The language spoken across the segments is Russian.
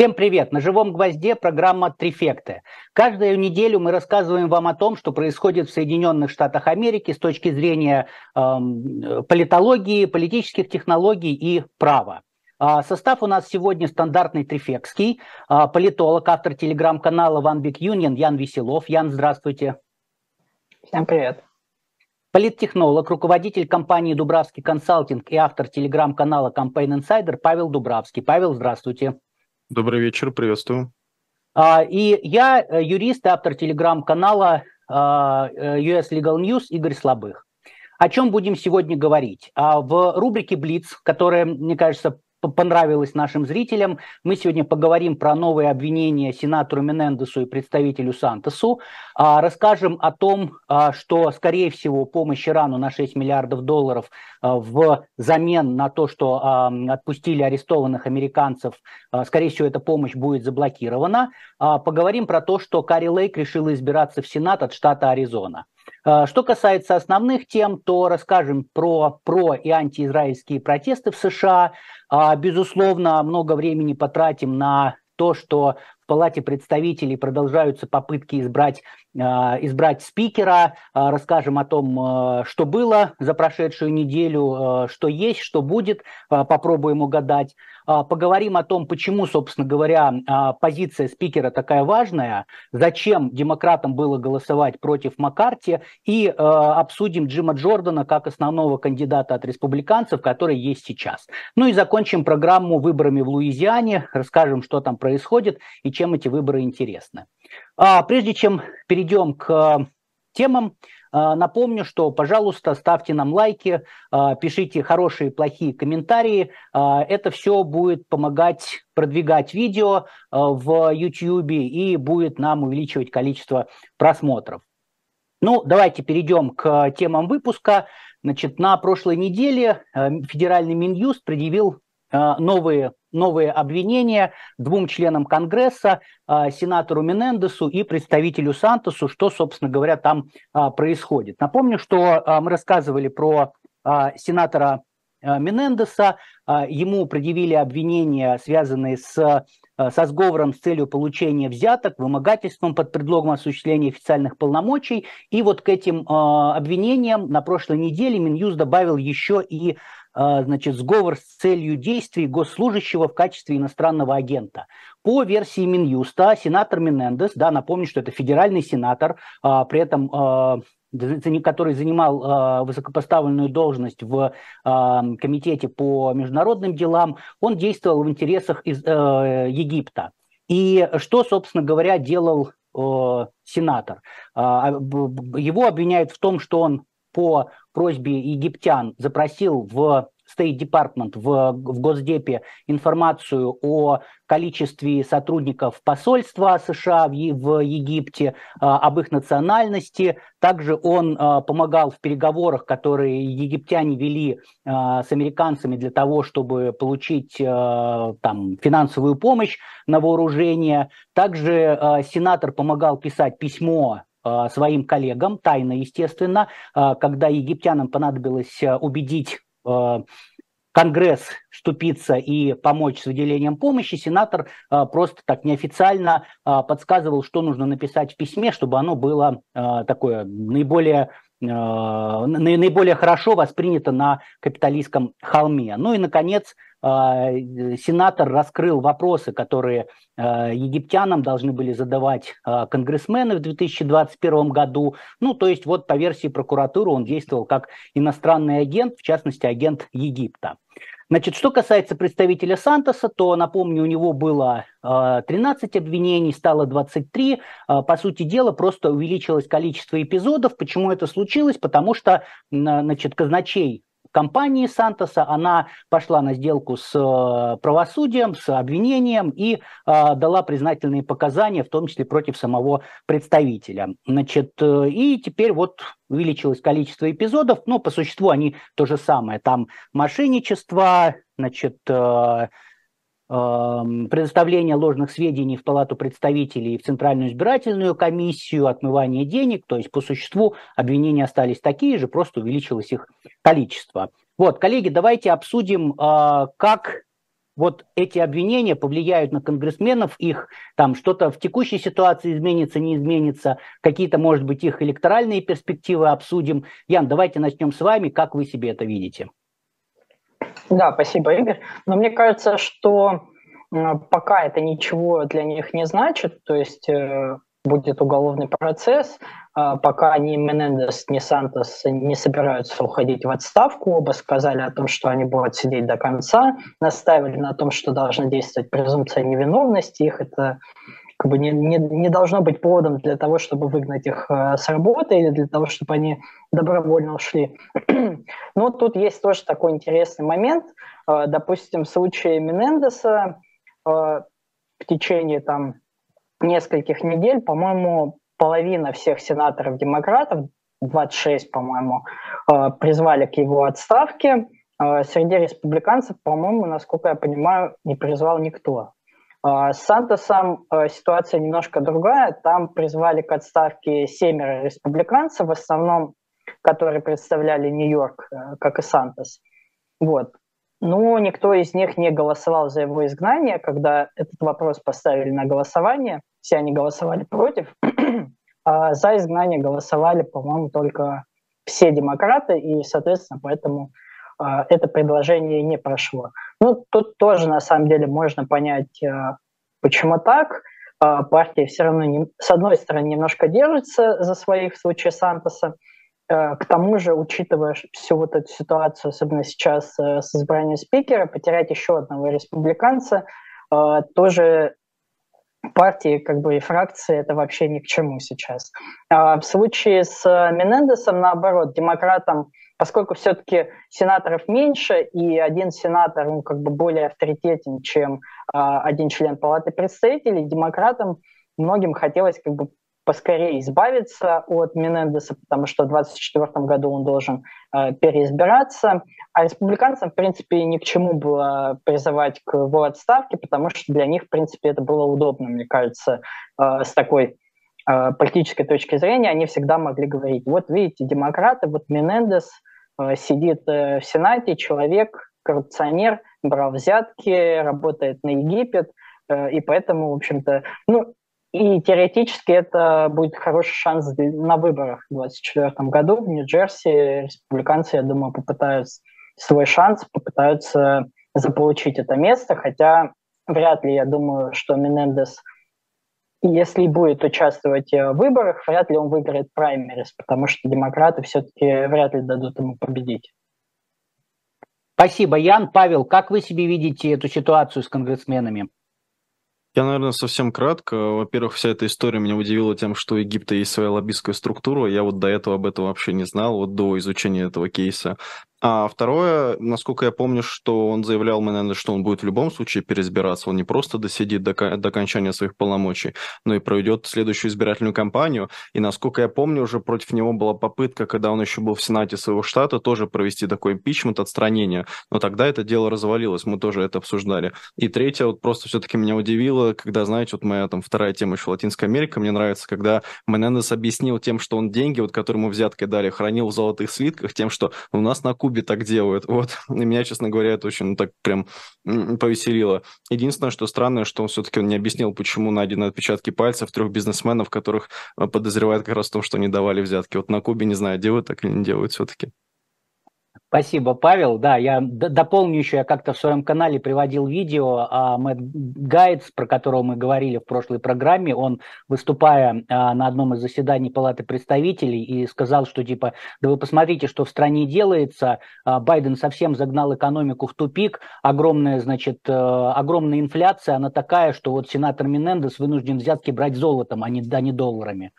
Всем привет! На живом гвозде программа «Трифекты». Каждую неделю мы рассказываем вам о том, что происходит в Соединенных Штатах Америки с точки зрения эм, политологии, политических технологий и права. А, состав у нас сегодня стандартный трифекский. А, политолог, автор телеграм-канала One Big Union Ян Веселов. Ян, здравствуйте. Всем привет. Политтехнолог, руководитель компании Дубравский консалтинг и автор телеграм-канала Campaign Insider Павел Дубравский. Павел, здравствуйте. Добрый вечер, приветствую. А, и я э, юрист и автор телеграм-канала а, э, US Legal News Игорь Слабых. О чем будем сегодня говорить? А, в рубрике «Блиц», которая, мне кажется, понравилось нашим зрителям. Мы сегодня поговорим про новые обвинения сенатору Менендесу и представителю Сантосу. Расскажем о том, что, скорее всего, помощь Ирану на 6 миллиардов долларов в замен на то, что отпустили арестованных американцев, скорее всего, эта помощь будет заблокирована. Поговорим про то, что Карри Лейк решила избираться в Сенат от штата Аризона. Что касается основных тем, то расскажем про про и антиизраильские протесты в США, а, безусловно, много времени потратим на то, что в Палате представителей продолжаются попытки избрать, а, избрать спикера. А, расскажем о том, что было за прошедшую неделю, что есть, что будет. Попробуем угадать. А, поговорим о том, почему, собственно говоря, а, позиция спикера такая важная, зачем демократам было голосовать против Маккарти, и а, обсудим Джима Джордана как основного кандидата от республиканцев, который есть сейчас. Ну и закончим программу выборами в Луизиане, расскажем, что там происходит и чем эти выборы интересны. Прежде чем перейдем к темам, а, напомню, что, пожалуйста, ставьте нам лайки, а, пишите хорошие и плохие комментарии. А, это все будет помогать продвигать видео в YouTube и будет нам увеличивать количество просмотров. Ну, давайте перейдем к темам выпуска. Значит, на прошлой неделе федеральный Минюст предъявил новые новые обвинения двум членам Конгресса, а, сенатору Менендесу и представителю Сантосу, что, собственно говоря, там а, происходит. Напомню, что мы рассказывали про сенатора Менендеса, ему предъявили обвинения, связанные с со сговором с целью получения взяток, вымогательством под предлогом осуществления официальных полномочий. И вот к этим обвинениям на прошлой неделе Минюст добавил еще и значит, сговор с целью действий госслужащего в качестве иностранного агента. По версии Минюста, сенатор Менендес, да, напомню, что это федеральный сенатор, а, при этом а, который занимал высокопоставленную должность в комитете по международным делам, он действовал в интересах из, Египта. И что, собственно говоря, делал сенатор? Его обвиняют в том, что он по просьбе египтян запросил в State Department в, в Госдепе информацию о количестве сотрудников посольства США в, в Египте, а, об их национальности. Также он а, помогал в переговорах, которые египтяне вели а, с американцами для того, чтобы получить там, финансовую помощь на вооружение. Также сенатор помогал писать письмо своим коллегам, тайно, естественно, э, когда египтянам понадобилось э, убедить Конгресс вступиться и помочь с выделением помощи, сенатор просто так неофициально подсказывал, что нужно написать в письме, чтобы оно было такое наиболее наиболее хорошо воспринято на капиталистском холме. Ну и, наконец, а, сенатор раскрыл вопросы, которые а, египтянам должны были задавать конгрессмены в 2021 году. Ну, то есть вот по версии прокуратуры он действовал как иностранный агент, в частности, агент Египта. Значит, что касается представителя Сантоса, то, напомню, у него было 13 обвинений, стало 23. По сути дела, просто увеличилось количество эпизодов. Почему это случилось? Потому что, значит, казначей компании Сантоса, она пошла на сделку с э, правосудием, с обвинением и э, дала признательные показания, в том числе против самого представителя. Значит, э, и теперь вот увеличилось количество эпизодов, но по существу они то же самое. Там мошенничество, значит, предоставление ложных сведений в Палату представителей и в Центральную избирательную комиссию, отмывание денег, то есть по существу обвинения остались такие же, просто увеличилось их количество. Вот, коллеги, давайте обсудим, а, как вот эти обвинения повлияют на конгрессменов, их там что-то в текущей ситуации изменится, не изменится, какие-то, может быть, их электоральные перспективы обсудим. Ян, давайте начнем с вами. Как вы себе это видите? Да, спасибо, Игорь. Но мне кажется, что пока это ничего для них не значит, то есть э, будет уголовный процесс, а, пока ни Менендес, ни Сантос не собираются уходить в отставку, оба сказали о том, что они будут сидеть до конца, наставили на том, что должна действовать презумпция невиновности, их это как бы не, не, не должно быть поводом для того, чтобы выгнать их э, с работы или для того, чтобы они добровольно ушли. Но тут есть тоже такой интересный момент. Э, допустим, в случае Менендеса э, в течение там нескольких недель, по-моему, половина всех сенаторов-демократов, 26, по-моему, призвали к его отставке. Среди республиканцев, по-моему, насколько я понимаю, не призвал никто. А, с Сантосом а, ситуация немножко другая. Там призвали к отставке семеро республиканцев, в основном, которые представляли Нью-Йорк, э, как и Сантос. Вот. Но никто из них не голосовал за его изгнание, когда этот вопрос поставили на голосование. Все они голосовали против. а за изгнание голосовали, по-моему, только все демократы, и, соответственно, поэтому а, это предложение не прошло. Ну, тут тоже, на самом деле, можно понять, а, почему так. А, партия все равно, не, с одной стороны, немножко держится за своих в случае Сантоса, к тому же, учитывая всю вот эту ситуацию, особенно сейчас с избранием спикера, потерять еще одного республиканца тоже партии как бы и фракции это вообще ни к чему сейчас. В случае с Менендесом, наоборот, демократам поскольку все-таки сенаторов меньше, и один сенатор ну, как бы более авторитетен, чем а, один член Палаты представителей, демократам многим хотелось как бы поскорее избавиться от Менендеса, потому что в 2024 году он должен э, переизбираться. А республиканцам, в принципе, ни к чему было призывать к его отставке, потому что для них, в принципе, это было удобно, мне кажется, э, с такой э, политической точки зрения. Они всегда могли говорить, вот видите, демократы, вот Менендес – сидит в Сенате человек, коррупционер, брал взятки, работает на Египет, и поэтому, в общем-то, ну, и теоретически это будет хороший шанс на выборах в 2024 году в Нью-Джерси. Республиканцы, я думаю, попытаются свой шанс, попытаются заполучить это место, хотя вряд ли, я думаю, что Менендес – если будет участвовать э, в выборах, вряд ли он выиграет праймерис, потому что демократы все-таки вряд ли дадут ему победить. Спасибо, Ян. Павел, как вы себе видите эту ситуацию с конгрессменами? Я, наверное, совсем кратко. Во-первых, вся эта история меня удивила тем, что у Египта есть своя лоббистская структура. Я вот до этого об этом вообще не знал, вот до изучения этого кейса. А второе, насколько я помню, что он заявлял Менендес, что он будет в любом случае переизбираться. Он не просто досидит до, до окончания своих полномочий, но и проведет следующую избирательную кампанию. И насколько я помню, уже против него была попытка, когда он еще был в Сенате своего штата, тоже провести такой импичмент, отстранение. Но тогда это дело развалилось, мы тоже это обсуждали. И третье, вот просто все-таки меня удивило, когда, знаете, вот моя там вторая тема еще Латинская Америка, мне нравится, когда Менендес объяснил тем, что он деньги, вот которые ему взяткой дали, хранил в золотых слитках, тем, что у нас на Кубе так делают. Вот. И меня, честно говоря, это очень ну, так прям повеселило. Единственное, что странное, что он все-таки не объяснил, почему найдены отпечатки пальцев трех бизнесменов, которых э, подозревают как раз в том, что они давали взятки. Вот на Кубе, не знаю, делают так или не делают все-таки. Спасибо, Павел. Да, я дополню еще, я как-то в своем канале приводил видео а Мэтт Гайдс, про которого мы говорили в прошлой программе. Он, выступая а, на одном из заседаний Палаты представителей, и сказал, что типа, да вы посмотрите, что в стране делается, а, Байден совсем загнал экономику в тупик, огромная, значит, э, огромная инфляция, она такая, что вот сенатор Менендес вынужден взятки брать золотом, а не, а не долларами.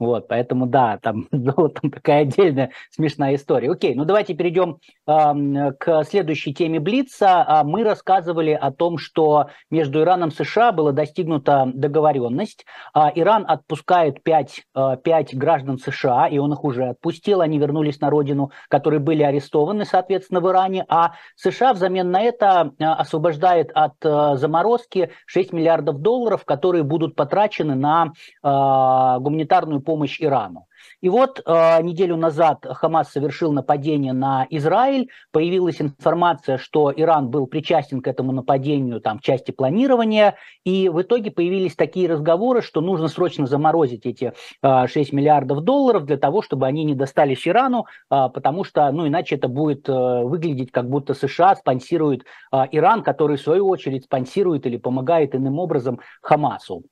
Вот, поэтому да, там золотом такая отдельная смешная история. Окей, ну давайте перейдем э, к следующей теме Блица. А, мы рассказывали о том, что между Ираном и США была достигнута договоренность. Э, Иран отпускает 5, э, 5 граждан США, и он их уже отпустил. Они вернулись на родину, которые были арестованы, соответственно, в Иране. А США взамен на это освобождает от заморозки 6 миллиардов долларов, которые будут потрачены на э, гуманитарную помощь Ирану. И вот э, неделю назад Хамас совершил нападение на Израиль. Появилась информация, что Иран был причастен к этому нападению там, в части планирования. И в итоге появились такие разговоры, что нужно срочно заморозить эти э, 6 миллиардов долларов для того, чтобы они не достались Ирану, э, потому что ну, иначе это будет э, выглядеть, как будто США спонсирует э, Иран, который в свою очередь спонсирует или помогает иным образом Хамасу.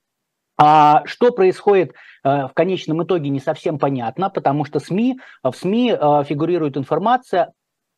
А что происходит э, в конечном итоге не совсем понятно, потому что СМИ, в СМИ э, фигурирует информация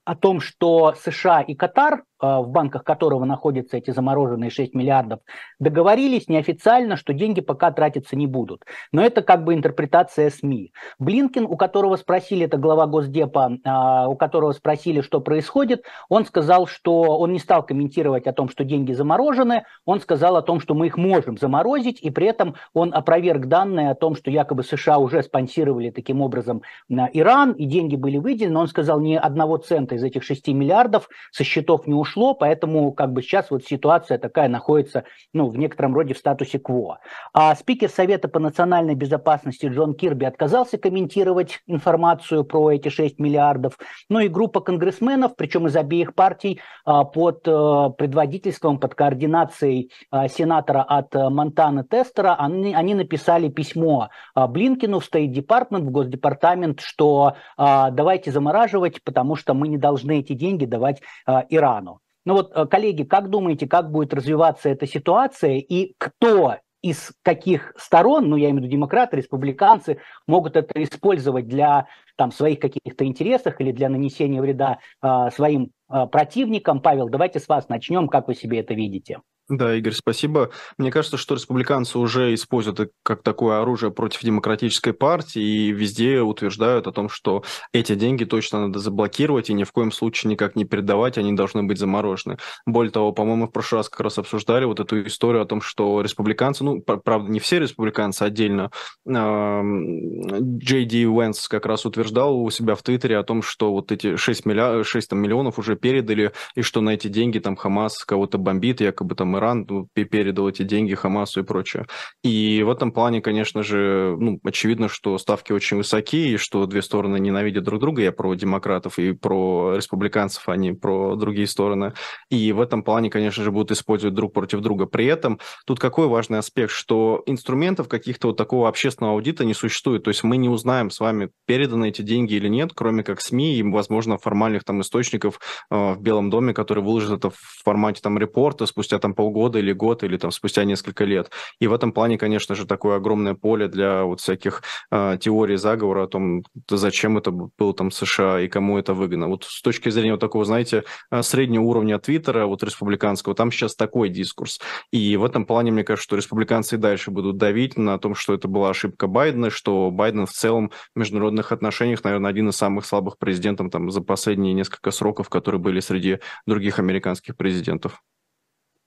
о том, что США и Катар в банках которого находятся эти замороженные 6 миллиардов, договорились неофициально, что деньги пока тратиться не будут. Но это как бы интерпретация СМИ. Блинкин, у которого спросили, это глава Госдепа, а, у которого спросили, что происходит, он сказал, что он не стал комментировать о том, что деньги заморожены, он сказал о том, что мы их можем заморозить, и при этом он опроверг данные о том, что якобы США уже спонсировали таким образом Иран, и деньги были выделены, он сказал, ни одного цента из этих 6 миллиардов со счетов не ушло, ушло, поэтому как бы сейчас вот ситуация такая находится, ну, в некотором роде в статусе КВО. А спикер Совета по национальной безопасности Джон Кирби отказался комментировать информацию про эти 6 миллиардов. Ну и группа конгрессменов, причем из обеих партий, а, под э, предводительством, под координацией а, сенатора от э, Монтана Тестера, они, они написали письмо а, Блинкину в State Department, в Госдепартамент, что давайте замораживать, потому что мы не должны эти деньги давать Ирану. Ну вот, э, коллеги, как думаете, как будет развиваться эта ситуация и кто из каких сторон, ну я имею в виду демократы, республиканцы, могут это использовать для там, своих каких-то интересов или для нанесения вреда э, своим э, противникам? Павел, давайте с вас начнем, как вы себе это видите? Да, Игорь, спасибо. Мне кажется, что республиканцы уже используют как такое оружие против демократической партии и везде утверждают о том, что эти деньги точно надо заблокировать и ни в коем случае никак не передавать, они должны быть заморожены. Более того, по-моему, в прошлый раз как раз обсуждали вот эту историю о том, что республиканцы, ну, правда, не все республиканцы, отдельно, Джей Ди Уэнс как раз утверждал у себя в Твиттере о том, что вот эти 6, миллион, 6 там, миллионов уже передали, и что на эти деньги там Хамас кого-то бомбит, якобы там Иран ну, передал эти деньги Хамасу и прочее. И в этом плане, конечно же, ну, очевидно, что ставки очень высокие, и что две стороны ненавидят друг друга. Я про демократов и про республиканцев, а не про другие стороны. И в этом плане, конечно же, будут использовать друг против друга. При этом тут какой важный аспект, что инструментов каких-то вот такого общественного аудита не существует. То есть мы не узнаем с вами, переданы эти деньги или нет, кроме как СМИ и, возможно, формальных там источников э, в Белом доме, которые выложат это в формате там репорта спустя там полгода или год, или там спустя несколько лет. И в этом плане, конечно же, такое огромное поле для вот всяких э, теорий заговора о том, зачем это было там США и кому это выгодно. Вот с точки зрения вот такого, знаете, а, среднего уровня Твиттера, вот республиканского, там сейчас такой дискурс. И в этом плане, мне кажется, что республиканцы и дальше будут давить на том, что это была ошибка Байдена, что Байден в целом в международных отношениях, наверное, один из самых слабых президентов там за последние несколько сроков, которые были среди других американских президентов.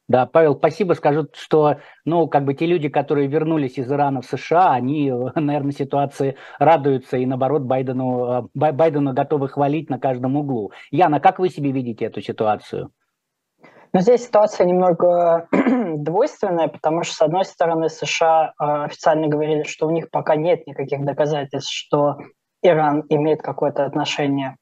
Да, Павел, спасибо. Скажу, что, ну, как бы те люди, которые вернулись из Ирана в США, они, наверное, ситуации радуются и, наоборот, Байдену, э, Байдену готовы хвалить на каждом углу. Яна, как вы себе видите эту ситуацию? Ну, здесь ситуация немного двойственная, потому что, с одной стороны, США э, официально говорили, что у них пока нет никаких доказательств, что Иран имеет какое-то отношение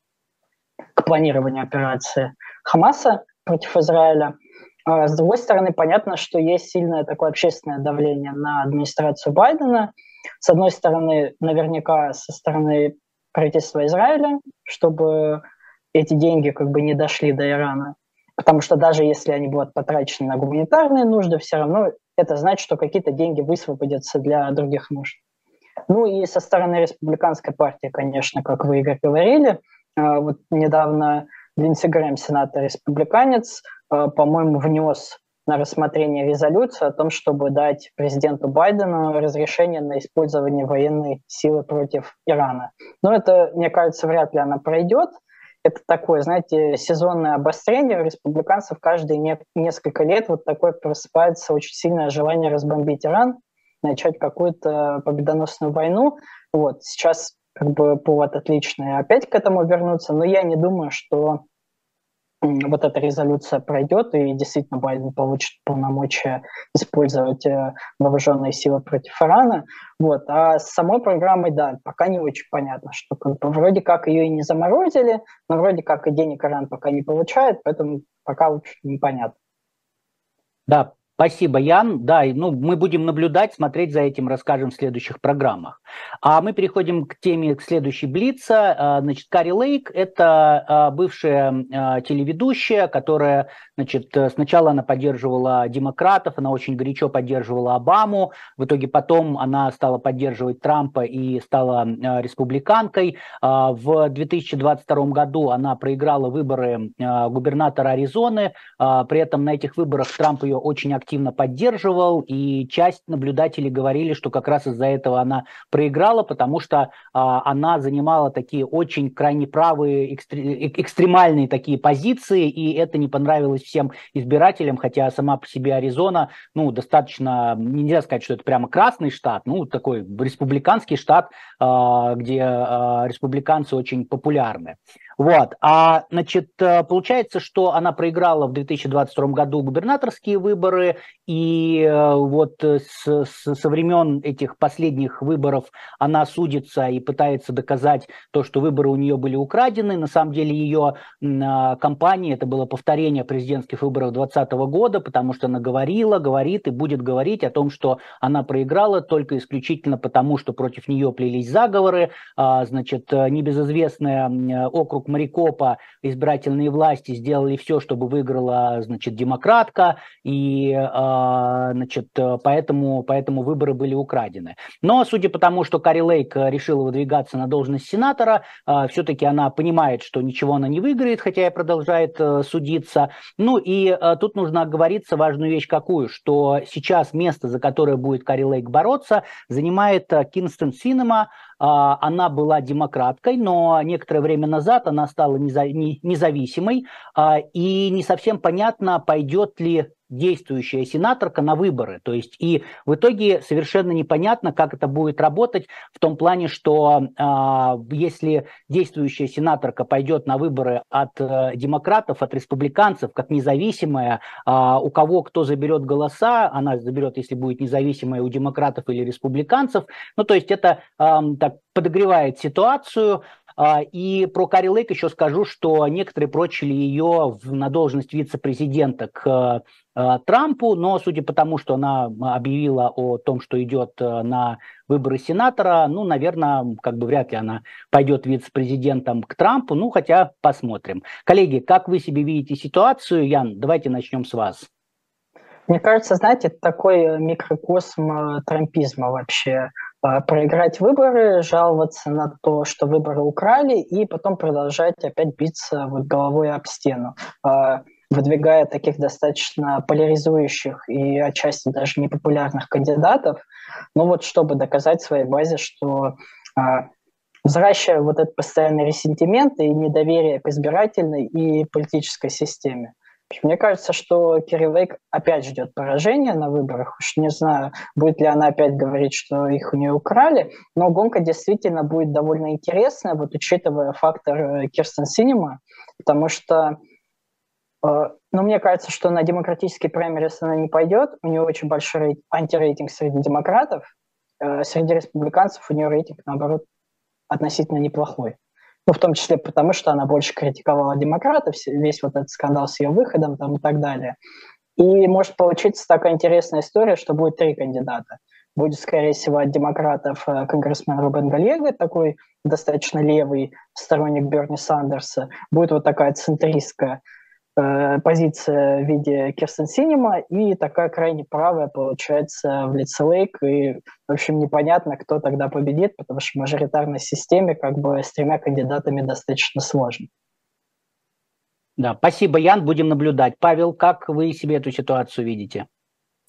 к планированию операции Хамаса против Израиля. А с другой стороны, понятно, что есть сильное такое общественное давление на администрацию Байдена. С одной стороны, наверняка со стороны правительства Израиля, чтобы эти деньги как бы не дошли до Ирана. Потому что даже если они будут потрачены на гуманитарные нужды, все равно это значит, что какие-то деньги высвободятся для других нужд. Ну и со стороны республиканской партии, конечно, как вы, Игорь, говорили, а, вот недавно Линдси Грэм, сенатор республиканец, Э, по-моему, внес на рассмотрение резолюцию о том, чтобы дать президенту Байдену разрешение на использование военной силы против Ирана. Но это, мне кажется, вряд ли она пройдет. Это такое, знаете, сезонное обострение у республиканцев каждые не, несколько лет вот такое просыпается очень сильное желание разбомбить Иран, начать какую-то победоносную войну. Вот сейчас как бы повод отличный опять к этому вернуться, но я не думаю, что вот эта резолюция пройдет и действительно Байден получит полномочия использовать э, вооруженные силы против Ирана. Вот. А с самой программой, да, пока не очень понятно, что как бы, вроде как ее и не заморозили, но вроде как и денег Иран пока не получает, поэтому пока очень непонятно. Да, Спасибо, Ян. Да, ну, мы будем наблюдать, смотреть за этим, расскажем в следующих программах. А мы переходим к теме, к следующей Блица. А, значит, Кари Лейк – это а, бывшая а, телеведущая, которая, значит, сначала она поддерживала демократов, она очень горячо поддерживала Обаму, в итоге потом она стала поддерживать Трампа и стала республиканкой. В 2022 году она проиграла выборы губернатора Аризоны, при этом на этих выборах Трамп ее очень активно активно поддерживал, и часть наблюдателей говорили, что как раз из-за этого она проиграла, потому что а, она занимала такие очень крайне правые, экстре- э, экстремальные такие позиции, и это не понравилось всем избирателям, хотя сама по себе Аризона, ну, достаточно, нельзя сказать, что это прямо красный штат, ну, такой республиканский штат, а, где а, республиканцы очень популярны. Вот. А, значит, э, получается, что она проиграла в 2022 году губернаторские выборы, и э, вот э, с, с, со времен этих последних выборов она судится и пытается доказать то, что выборы у нее были украдены. На самом деле ее а, кампания, это было повторение президентских выборов 2020 года, потому что она говорила, говорит и будет говорить о том, что она проиграла только исключительно потому, что против нее плелись заговоры. А, значит, небезызвестный округ Марикопа избирательные власти сделали все, чтобы выиграла, значит, демократка, и, а, значит, поэтому, поэтому выборы были украдены. Но, судя по тому, что Кари Лейк решила выдвигаться на должность сенатора, а, все-таки она понимает, что ничего она не выиграет, хотя и продолжает э, судиться. Ну и э, тут нужно оговориться важную вещь какую, что сейчас место, за которое будет Кари Лейк бороться, занимает э, Кинстон Синема, она была демократкой, но некоторое время назад она стала независимой, а, и не совсем понятно, пойдет ли действующая сенаторка на выборы. То есть и в итоге совершенно непонятно, как это будет работать в том плане, что э, если действующая сенаторка пойдет на выборы от э, демократов, от республиканцев, как независимая, э, у кого кто заберет голоса, она заберет, если будет независимая у демократов или республиканцев. Ну, то есть это э, так подогревает ситуацию, и про Кари Лейк еще скажу, что некоторые прочили ее на должность вице-президента к э, Трампу, но судя по тому, что она объявила о том, что идет э, на выборы сенатора, ну, наверное, как бы вряд ли она пойдет вице-президентом к Трампу, ну, хотя посмотрим. Коллеги, как вы себе видите ситуацию? Ян, давайте начнем с вас. Мне кажется, знаете, такой микрокосм трампизма вообще. А, проиграть выборы, жаловаться на то, что выборы украли, и потом продолжать опять биться вот головой об стену, а, выдвигая таких достаточно поляризующих и отчасти даже непопулярных кандидатов, ну вот чтобы доказать своей базе, что а, взращивая вот этот постоянный ресентимент и недоверие к избирательной и политической системе. Мне кажется, что Керри Лейк опять ждет поражения на выборах. Уж не знаю, будет ли она опять говорить, что их у нее украли, но гонка действительно будет довольно интересная, вот учитывая фактор э, Кирстен Синема, потому что э, ну, мне кажется, что на демократический праймерис она не пойдет. У нее очень большой антирейтинг среди демократов. Э, среди республиканцев у нее рейтинг, наоборот, относительно неплохой. Ну, в том числе потому, что она больше критиковала демократов, весь вот этот скандал с ее выходом там, и так далее. И может получиться такая интересная история, что будет три кандидата. Будет, скорее всего, от демократов э, конгрессмен Рубен Гальего, такой достаточно левый сторонник Берни Сандерса. Будет вот такая центристка Э, позиция в виде Кирстен Синема и такая крайне правая получается в лице Лейк. И, в общем, непонятно, кто тогда победит, потому что в мажоритарной системе как бы с тремя кандидатами достаточно сложно. Да, спасибо, Ян, будем наблюдать. Павел, как вы себе эту ситуацию видите?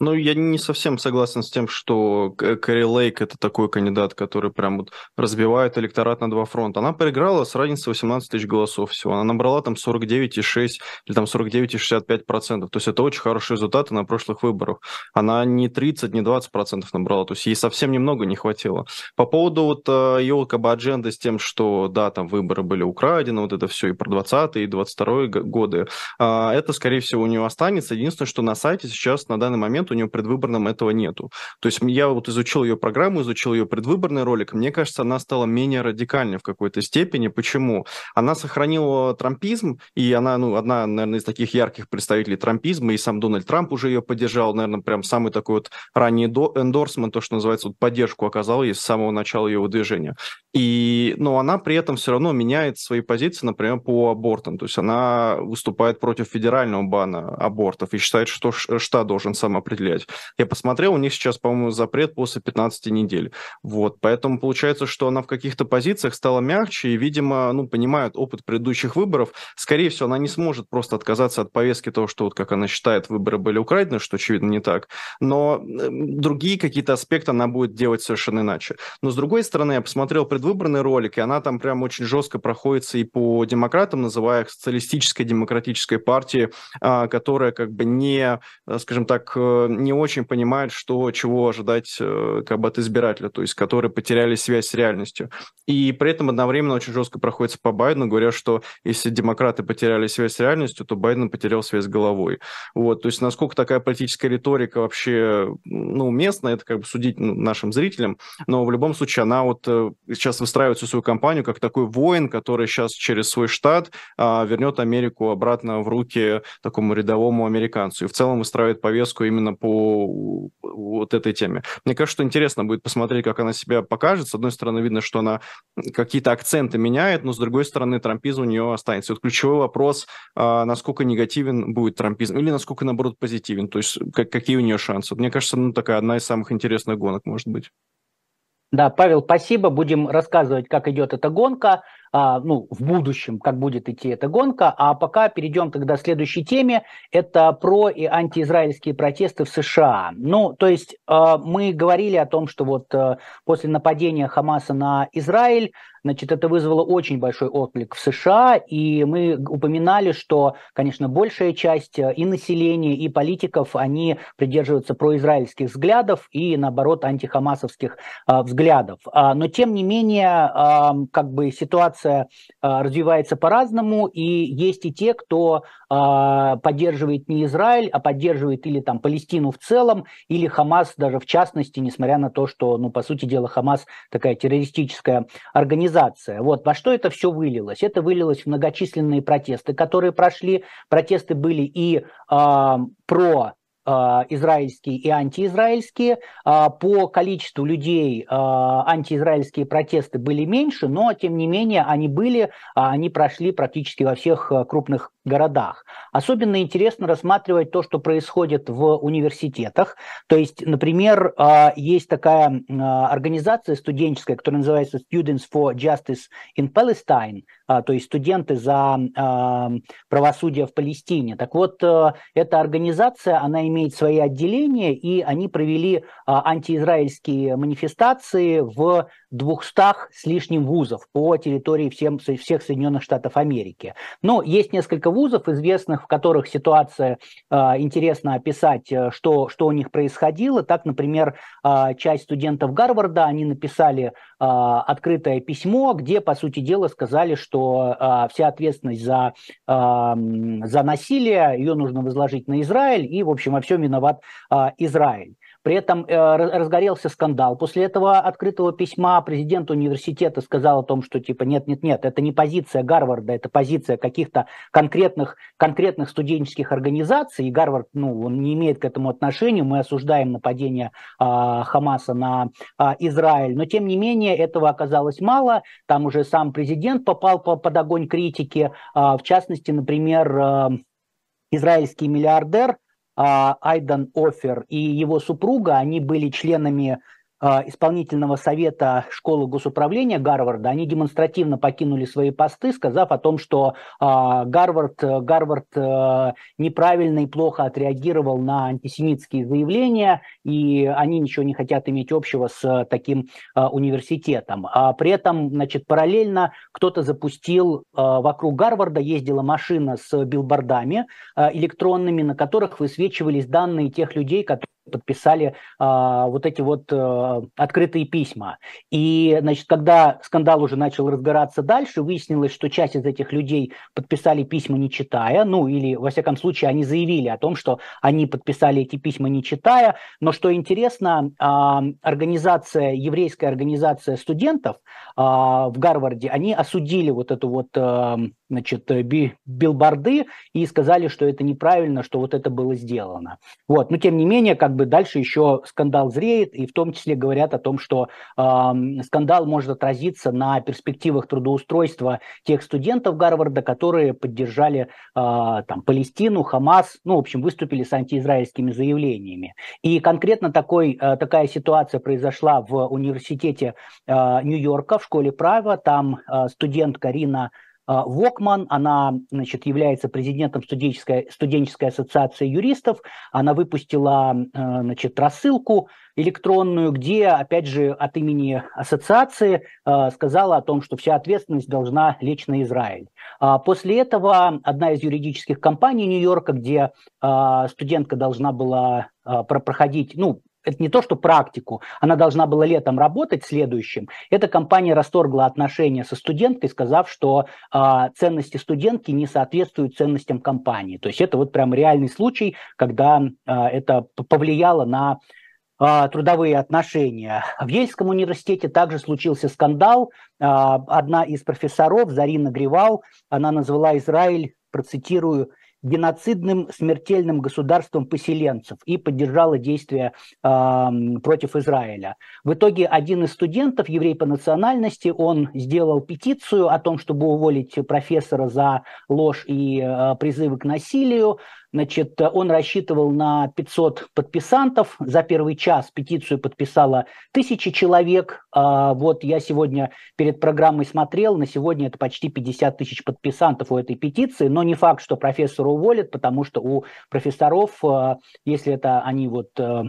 Ну, я не совсем согласен с тем, что Кэрри Лейк это такой кандидат, который прям вот разбивает электорат на два фронта. Она проиграла с разницей 18 тысяч голосов всего. Она набрала там 49,6 или там 49,65 процентов. То есть это очень хорошие результаты на прошлых выборах. Она не 30, не 20 процентов набрала. То есть ей совсем немного не хватило. По поводу вот э, ее как бы адженды с тем, что да, там выборы были украдены, вот это все и про 20 и 22 годы, а, это, скорее всего, у нее останется. Единственное, что на сайте сейчас на данный момент у нее предвыборном этого нету. То есть я вот изучил ее программу, изучил ее предвыборный ролик, мне кажется, она стала менее радикальной в какой-то степени. Почему? Она сохранила трампизм, и она, ну, одна, наверное, из таких ярких представителей трампизма, и сам Дональд Трамп уже ее поддержал, наверное, прям самый такой вот ранний эндорсмент, то, что называется, вот поддержку оказал ей с самого начала ее выдвижения. И, но она при этом все равно меняет свои позиции, например, по абортам. То есть она выступает против федерального бана абортов и считает, что штат должен сам определять. Я посмотрел, у них сейчас, по-моему, запрет после 15 недель. Вот, поэтому получается, что она в каких-то позициях стала мягче и, видимо, ну, понимает опыт предыдущих выборов. Скорее всего, она не сможет просто отказаться от повестки того, что вот как она считает, выборы были украдены, что, очевидно, не так. Но другие какие-то аспекты она будет делать совершенно иначе. Но, с другой стороны, я посмотрел пред предвыборный ролик, и она там прям очень жестко проходится и по демократам, называя их социалистической демократической партией, а, которая как бы не, э, скажем так, э, не очень понимает, что, чего ожидать э, как бы от избирателя, то есть которые потеряли связь с реальностью. И при этом одновременно очень жестко проходится по Байдену, говоря, что если демократы потеряли связь с реальностью, то Байден потерял связь с головой. Вот, то есть насколько такая политическая риторика вообще, ну, уместна, это как бы судить ну, нашим зрителям, но в любом случае она вот сейчас сейчас выстраивает всю свою кампанию как такой воин, который сейчас через свой штат а, вернет Америку обратно в руки такому рядовому американцу. И в целом выстраивает повестку именно по вот этой теме. Мне кажется, что интересно будет посмотреть, как она себя покажет. С одной стороны, видно, что она какие-то акценты меняет, но с другой стороны, трампизм у нее останется. Вот ключевой вопрос, а, насколько негативен будет трампизм или насколько, наоборот, позитивен. То есть как, какие у нее шансы. Мне кажется, ну, такая одна из самых интересных гонок может быть. Да, Павел, спасибо. Будем рассказывать, как идет эта гонка, ну, в будущем, как будет идти эта гонка. А пока перейдем тогда к следующей теме. Это про и антиизраильские протесты в США. Ну, то есть а, мы говорили о том, что вот а, после нападения Хамаса на Израиль Значит, это вызвало очень большой отклик в США, и мы упоминали, что, конечно, большая часть и населения, и политиков, они придерживаются произраильских взглядов и, наоборот, антихамасовских взглядов. А, но, тем не менее, как бы ситуация э, развивается по-разному, и есть и те, кто э, поддерживает не Израиль, а поддерживает или там Палестину в целом, или Хамас даже в частности, несмотря на то, что, ну, по сути дела, Хамас такая террористическая организация. Вот во что это все вылилось? Это вылилось в многочисленные протесты, которые прошли. Протесты были и э, про а, израильские и антиизраильские. А, по количеству людей антиизраильские протесты были меньше, но тем не менее они были, они прошли практически во всех крупных городах. Особенно интересно рассматривать то, что происходит в университетах. То есть, например, а, есть такая а, организация студенческая, которая называется Students for Justice in Palestine, а, то есть студенты за правосудие в Палестине. Так вот, э, эта организация, она имеет свои отделения, и они провели антиизраильские манифестации в 200 с лишним вузов по территории всем, всех Соединенных Штатов Америки. Но есть несколько вузов известных, в которых ситуация интересно описать, э, что, что у них происходило. Так, например, часть студентов Гарварда, они написали открытое письмо, где, по сути дела, сказали, что э, вся ответственность за, э, за насилие, ее нужно возложить на Израиль, и, в общем, во всем виноват Израиль. При этом э, разгорелся скандал. После этого открытого письма президент университета сказал о том, что типа нет-нет-нет, это не позиция Гарварда, это позиция каких-то конкретных, конкретных студенческих организаций. И Гарвард, ну, он не имеет к этому отношения. Мы осуждаем нападение э, Хамаса на э, Израиль. Но тем не менее этого оказалось мало. Там уже сам президент попал под огонь критики. Э, в частности, например, э, израильский миллиардер Айдан Офер и его супруга, они были членами а, исполнительного совета школы госуправления Гарварда, они демонстративно покинули свои посты, сказав о том, что а, Гарвард, Гарвард э, неправильно и плохо отреагировал на антисемитские заявления, и они ничего не хотят иметь общего с таким университетом. А при этом, значит, параллельно кто-то запустил вокруг Гарварда, ездила машина с билбордами электронными, на которых высвечивались данные тех людей, которые подписали а, вот эти вот а, открытые письма. И, значит, когда скандал уже начал разгораться дальше, выяснилось, что часть из этих людей подписали письма не читая, ну или, во всяком случае, они заявили о том, что они подписали эти письма не читая. Но что интересно, а, организация, еврейская организация студентов а, в Гарварде, они осудили вот эту вот а, значит, билборды и сказали, что это неправильно, что вот это было сделано. Вот. Но тем не менее, как бы дальше еще скандал зреет, и в том числе говорят о том, что э, скандал может отразиться на перспективах трудоустройства тех студентов Гарварда, которые поддержали э, там, Палестину, Хамас, ну, в общем, выступили с антиизраильскими заявлениями. И конкретно такой, э, такая ситуация произошла в университете э, Нью-Йорка, в школе права. Там э, студент Карина а, Вокман, она значит, является президентом студенческой, студенческой ассоциации юристов. Она выпустила э, значит, рассылку электронную, где, опять же, от имени ассоциации э, сказала о том, что вся ответственность должна лечь на Израиль. А после этого одна из юридических компаний Нью-Йорка, где э, студентка должна была проходить, ну, это не то, что практику, она должна была летом работать следующим. Эта компания расторгла отношения со студенткой, сказав, что э, ценности студентки не соответствуют ценностям компании. То есть это вот прям реальный случай, когда э, это повлияло на э, трудовые отношения. В Ельском университете также случился скандал. Одна из профессоров, Зарина Гривал, она назвала Израиль, процитирую, геноцидным смертельным государством поселенцев и поддержала действия э, против Израиля. В итоге один из студентов, еврей по национальности, он сделал петицию о том, чтобы уволить профессора за ложь и э, призывы к насилию. Значит, он рассчитывал на 500 подписантов. За первый час петицию подписало тысячи человек. А, вот я сегодня перед программой смотрел, на сегодня это почти 50 тысяч подписантов у этой петиции, но не факт, что профессора уволят, потому что у профессоров, а, если это они вот э,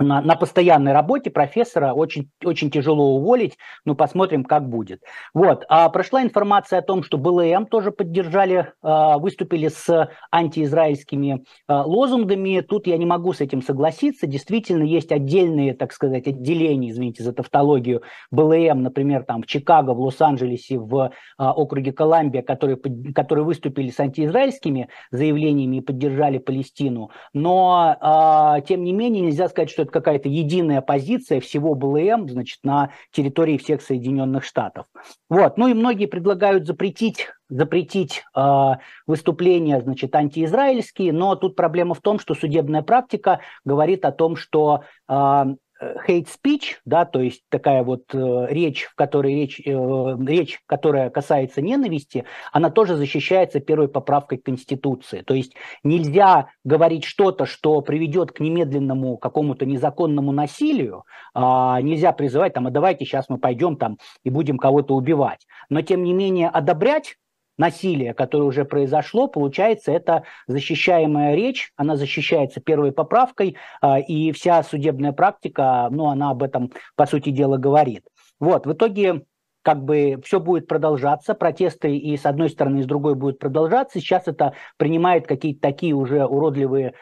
на, на постоянной работе профессора очень, очень тяжело уволить, но посмотрим, как будет. Вот. А прошла информация о том, что БЛМ тоже поддержали, а, выступили с антиизраильскими а, лозунгами. Тут я не могу с этим согласиться. Действительно, есть отдельные, так сказать, отделения, извините за тавтологию, БЛМ, например, там в Чикаго, в Лос-Анджелесе, в а, округе Колумбия, которые, которые выступили с антиизраильскими заявлениями и поддержали Палестину. Но, тем не менее, нельзя сказать, что это какая-то единая позиция всего БЛМ, значит, на территории всех Соединенных Штатов. Вот. Ну и многие предлагают запретить запретить э, выступления, значит, антиизраильские, но тут проблема в том, что судебная практика говорит о том, что э, hate speech, да, то есть такая вот э, речь, в которой речь, э, речь, которая касается ненависти, она тоже защищается первой поправкой Конституции. То есть нельзя говорить что-то, что приведет к немедленному какому-то незаконному насилию, э, нельзя призывать там, а давайте сейчас мы пойдем там и будем кого-то убивать. Но тем не менее одобрять насилия, которое уже произошло, получается, это защищаемая речь, она защищается первой поправкой, а, и вся судебная практика, ну, она об этом, по сути дела, говорит. Вот, в итоге как бы все будет продолжаться, протесты и с одной стороны, и с другой будут продолжаться. Сейчас это принимает какие-то такие уже уродливые э,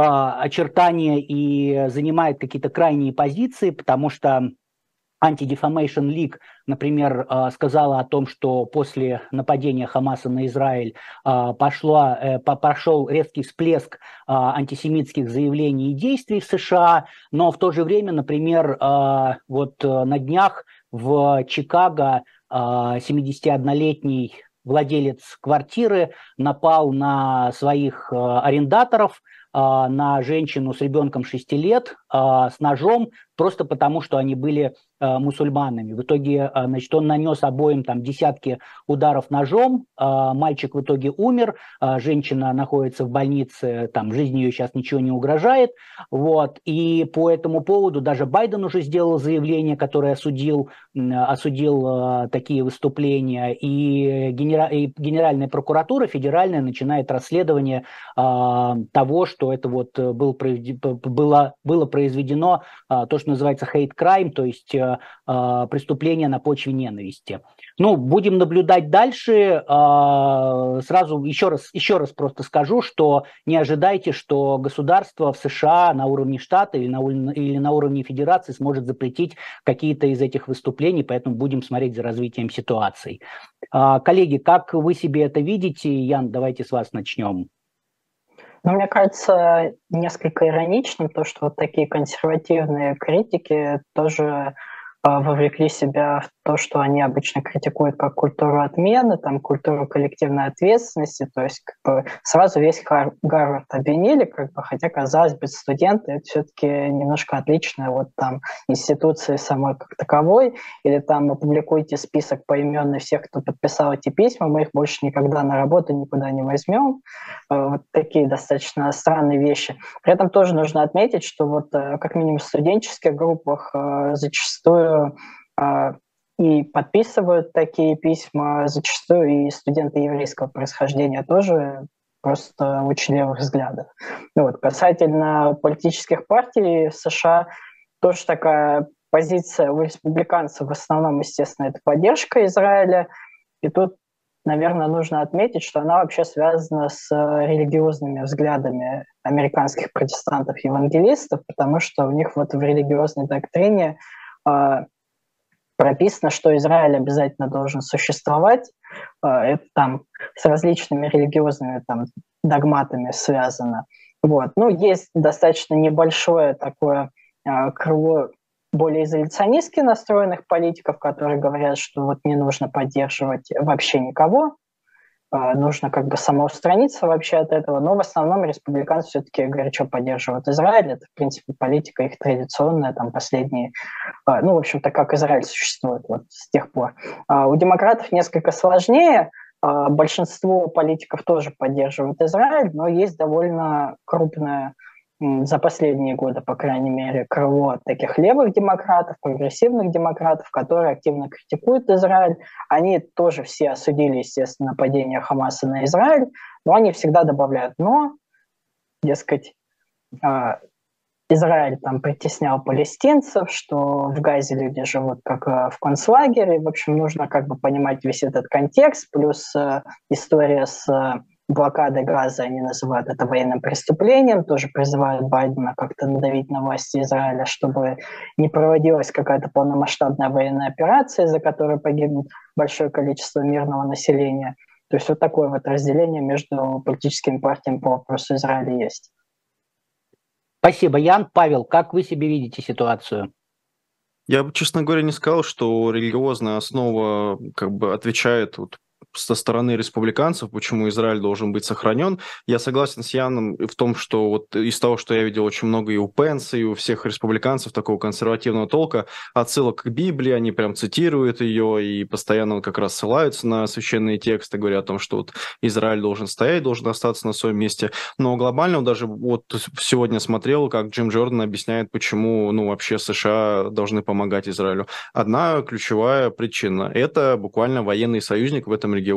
очертания и занимает какие-то крайние позиции, потому что Anti-Defamation League, например, а, сказала о том, что после нападения Хамаса на Израиль а, пошло, э, пошел резкий всплеск а, антисемитских заявлений и действий в США, но в то же время, например, вот э, на днях в Чикаго 71-летний владелец квартиры напал на своих арендаторов, на женщину с ребенком 6 лет, с ножом просто потому, что они были Э, мусульманами. В итоге, э, значит, он нанес обоим там десятки ударов ножом, э, мальчик в итоге умер, женщина находится в больнице, там жизни ее сейчас ничего не угрожает, вот, и по этому поводу даже Байден уже сделал заявление, которое осудил, осудил такие выступления, и, генера... и Генеральная прокуратура федеральная начинает расследование того, что это вот был, было, было произведено то, что называется hate crime, то есть э, преступления на почве ненависти. Ну, будем наблюдать дальше. Э, сразу еще раз, еще раз просто скажу, что не ожидайте, что государство в США на уровне штата или на, или на уровне федерации сможет запретить какие-то из этих выступлений, поэтому будем смотреть за развитием ситуации. Коллеги, как вы себе это видите? Ян, давайте с вас начнем. Но мне кажется несколько ироничным то, что вот такие консервативные критики тоже вовлекли себя в то, что они обычно критикуют как культуру отмены, там, культуру коллективной ответственности, то есть как бы, сразу весь Гарвард обвинили, как бы, хотя, казалось бы, студенты это все-таки немножко отличная от там институции самой как таковой, или там опубликуйте список поименный всех, кто подписал эти письма, мы их больше никогда на работу никуда не возьмем. А, вот такие достаточно странные вещи. При этом тоже нужно отметить, что вот э, как минимум в студенческих группах э, зачастую а, и подписывают такие письма, зачастую и студенты еврейского происхождения тоже просто очень левых взглядов. Ну, вот, касательно политических партий в США, тоже такая позиция у республиканцев в основном, естественно, это поддержка Израиля. И тут, наверное, нужно отметить, что она вообще связана с религиозными взглядами американских протестантов-евангелистов, потому что у них вот в религиозной доктрине а, прописано, что Израиль обязательно должен существовать. А, это там с различными религиозными там, догматами связано. Вот. Ну, есть достаточно небольшое такое а, крыло более изоляционистски настроенных политиков, которые говорят, что вот не нужно поддерживать вообще никого, нужно как бы самоустраниться вообще от этого, но в основном республиканцы все-таки горячо поддерживают Израиль, это, в принципе, политика их традиционная, там, последние, а, ну, в общем-то, как Израиль существует вот с тех пор. А, у демократов несколько сложнее, большинство политиков тоже поддерживают Израиль, но есть довольно крупная за последние годы, по крайней мере, крыло таких левых демократов, прогрессивных демократов, которые активно критикуют Израиль. Они тоже все осудили, естественно, нападение Хамаса на Израиль, но они всегда добавляют «но», дескать, а, Израиль там притеснял палестинцев, что в Газе люди живут как э, в концлагере. В общем, нужно как бы понимать весь этот контекст, плюс э, история с э, блокады газа, они называют это военным преступлением, тоже призывают Байдена как-то надавить на власти Израиля, чтобы не проводилась какая-то полномасштабная военная операция, за которой погибнет большое количество мирного населения. То есть вот такое вот разделение между политическими партиями по вопросу Израиля есть. Спасибо, Ян. Павел, как вы себе видите ситуацию? Я бы, честно говоря, не сказал, что религиозная основа как бы отвечает вот со стороны республиканцев, почему Израиль должен быть сохранен. Я согласен с Яном в том, что вот из того, что я видел очень много и у Пенса, и у всех республиканцев такого консервативного толка, отсылок к Библии, они прям цитируют ее и постоянно как раз ссылаются на священные тексты, говоря о том, что вот Израиль должен стоять, должен остаться на своем месте. Но глобально даже вот сегодня смотрел, как Джим Джордан объясняет, почему ну, вообще США должны помогать Израилю. Одна ключевая причина – это буквально военный союзник в этом регионе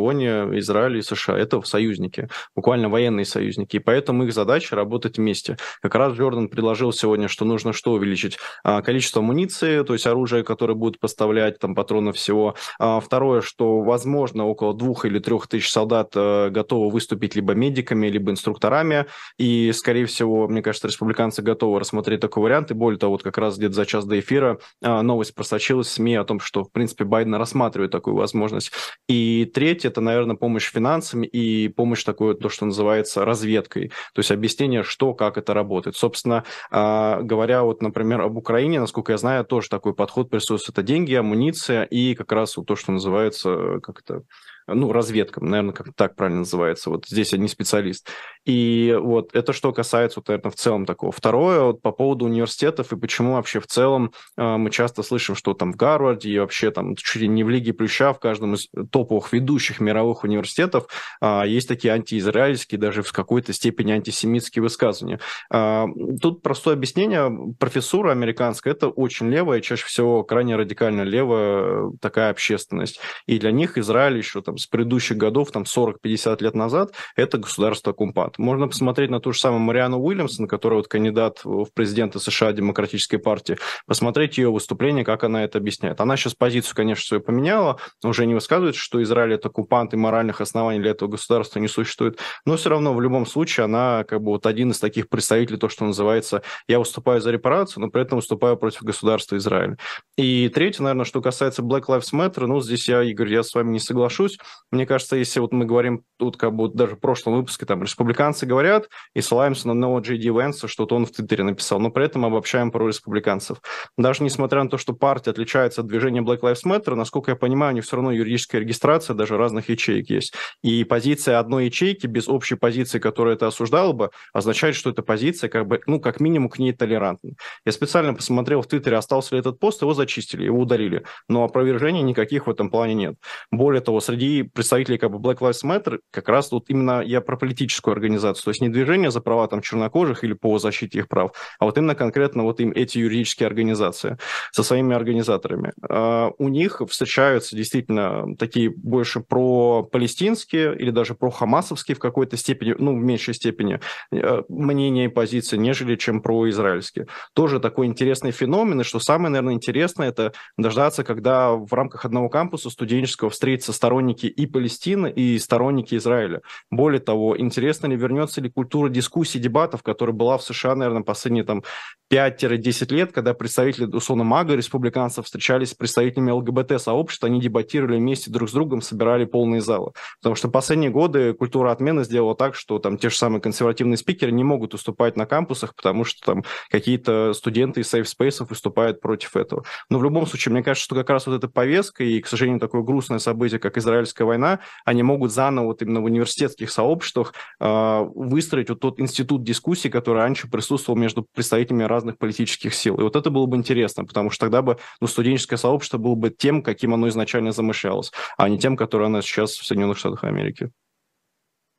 Израиль и США. Это союзники, буквально военные союзники. И поэтому их задача работать вместе. Как раз Джордан предложил сегодня, что нужно что увеличить? А, количество амуниции, то есть оружие, которое будут поставлять, там, патронов всего. А, второе, что, возможно, около двух или трех тысяч солдат э, готовы выступить либо медиками, либо инструкторами. И, скорее всего, мне кажется, республиканцы готовы рассмотреть такой вариант. И более того, вот как раз где-то за час до эфира а, новость просочилась в СМИ о том, что, в принципе, Байден рассматривает такую возможность. И третье, это, наверное, помощь финансами и помощь такой, то, что называется разведкой, то есть объяснение, что, как это работает. Собственно, а, говоря вот, например, об Украине, насколько я знаю, тоже такой подход присутствует. Это деньги, амуниция и как раз вот то, что называется, как это, ну, разведкам, наверное, как так правильно называется, вот здесь я не специалист. И вот это что касается, вот, наверное, в целом такого. Второе, вот, по поводу университетов и почему вообще в целом э, мы часто слышим, что там в Гарварде и вообще там чуть ли не в Лиге Плюща, в каждом из топовых ведущих мировых университетов э, есть такие антиизраильские, даже в какой-то степени антисемитские высказывания. Э, тут простое объяснение. Профессура американская – это очень левая, чаще всего крайне радикально левая такая общественность. И для них Израиль еще там с предыдущих годов, там 40-50 лет назад, это государство оккупант. Можно посмотреть на ту же самую Мариану Уильямсон, которая вот кандидат в президенты США Демократической партии, посмотреть ее выступление, как она это объясняет. Она сейчас позицию, конечно, свою поменяла, уже не высказывает, что Израиль это оккупант и моральных оснований для этого государства не существует, но все равно в любом случае она как бы вот один из таких представителей, то, что называется, я выступаю за репарацию, но при этом выступаю против государства Израиль. И третье, наверное, что касается Black Lives Matter, ну, здесь я, Игорь, я с вами не соглашусь. Мне кажется, если вот мы говорим тут как бы даже в прошлом выпуске, там, республиканцы говорят и ссылаемся на одного Джей Ди Венса, что-то он в Твиттере написал, но при этом обобщаем про республиканцев. Даже несмотря на то, что партия отличается от движения Black Lives Matter, насколько я понимаю, у них все равно юридическая регистрация даже разных ячеек есть. И позиция одной ячейки без общей позиции, которая это осуждала бы, означает, что эта позиция как бы, ну, как минимум к ней толерантна. Я специально посмотрел в Твиттере, остался ли этот пост, его зачистили, его удалили. Но опровержений никаких в этом плане нет. Более того, среди представителей как бы Black Lives Matter как раз тут именно я про политическую организацию, то есть не движение за права там чернокожих или по защите их прав, а вот именно конкретно вот им эти юридические организации со своими организаторами. Uh, у них встречаются действительно такие больше про палестинские или даже про хамасовские в какой-то степени, ну, в меньшей степени uh, мнения и позиции, нежели чем про израильские. Тоже такой интересный феномен, и что самое, наверное, интересное, это дождаться, когда в рамках одного кампуса студенческого встретятся сторонники и Палестины, и сторонники Израиля. Более того, интересно ли, вернется ли культура дискуссий, дебатов, которая была в США, наверное, последние там 5-10 лет, когда представители, условно, МАГА, республиканцев встречались с представителями ЛГБТ-сообщества, они дебатировали вместе друг с другом, собирали полные залы. Потому что последние годы культура отмены сделала так, что там те же самые консервативные спикеры не могут выступать на кампусах, потому что там какие-то студенты из сейф спейсов выступают против этого. Но в любом случае, мне кажется, что как раз вот эта повестка и, к сожалению, такое грустное событие, как израильская война, они могут заново вот именно в университетских сообществах э, выстроить вот тот институт дискуссии, который раньше присутствовал между представителями разных политических сил. И вот это было бы интересно, потому что тогда бы ну, студенческое сообщество было бы тем, каким оно изначально замышлялось, а не тем, которое оно сейчас в Соединенных Штатах Америки.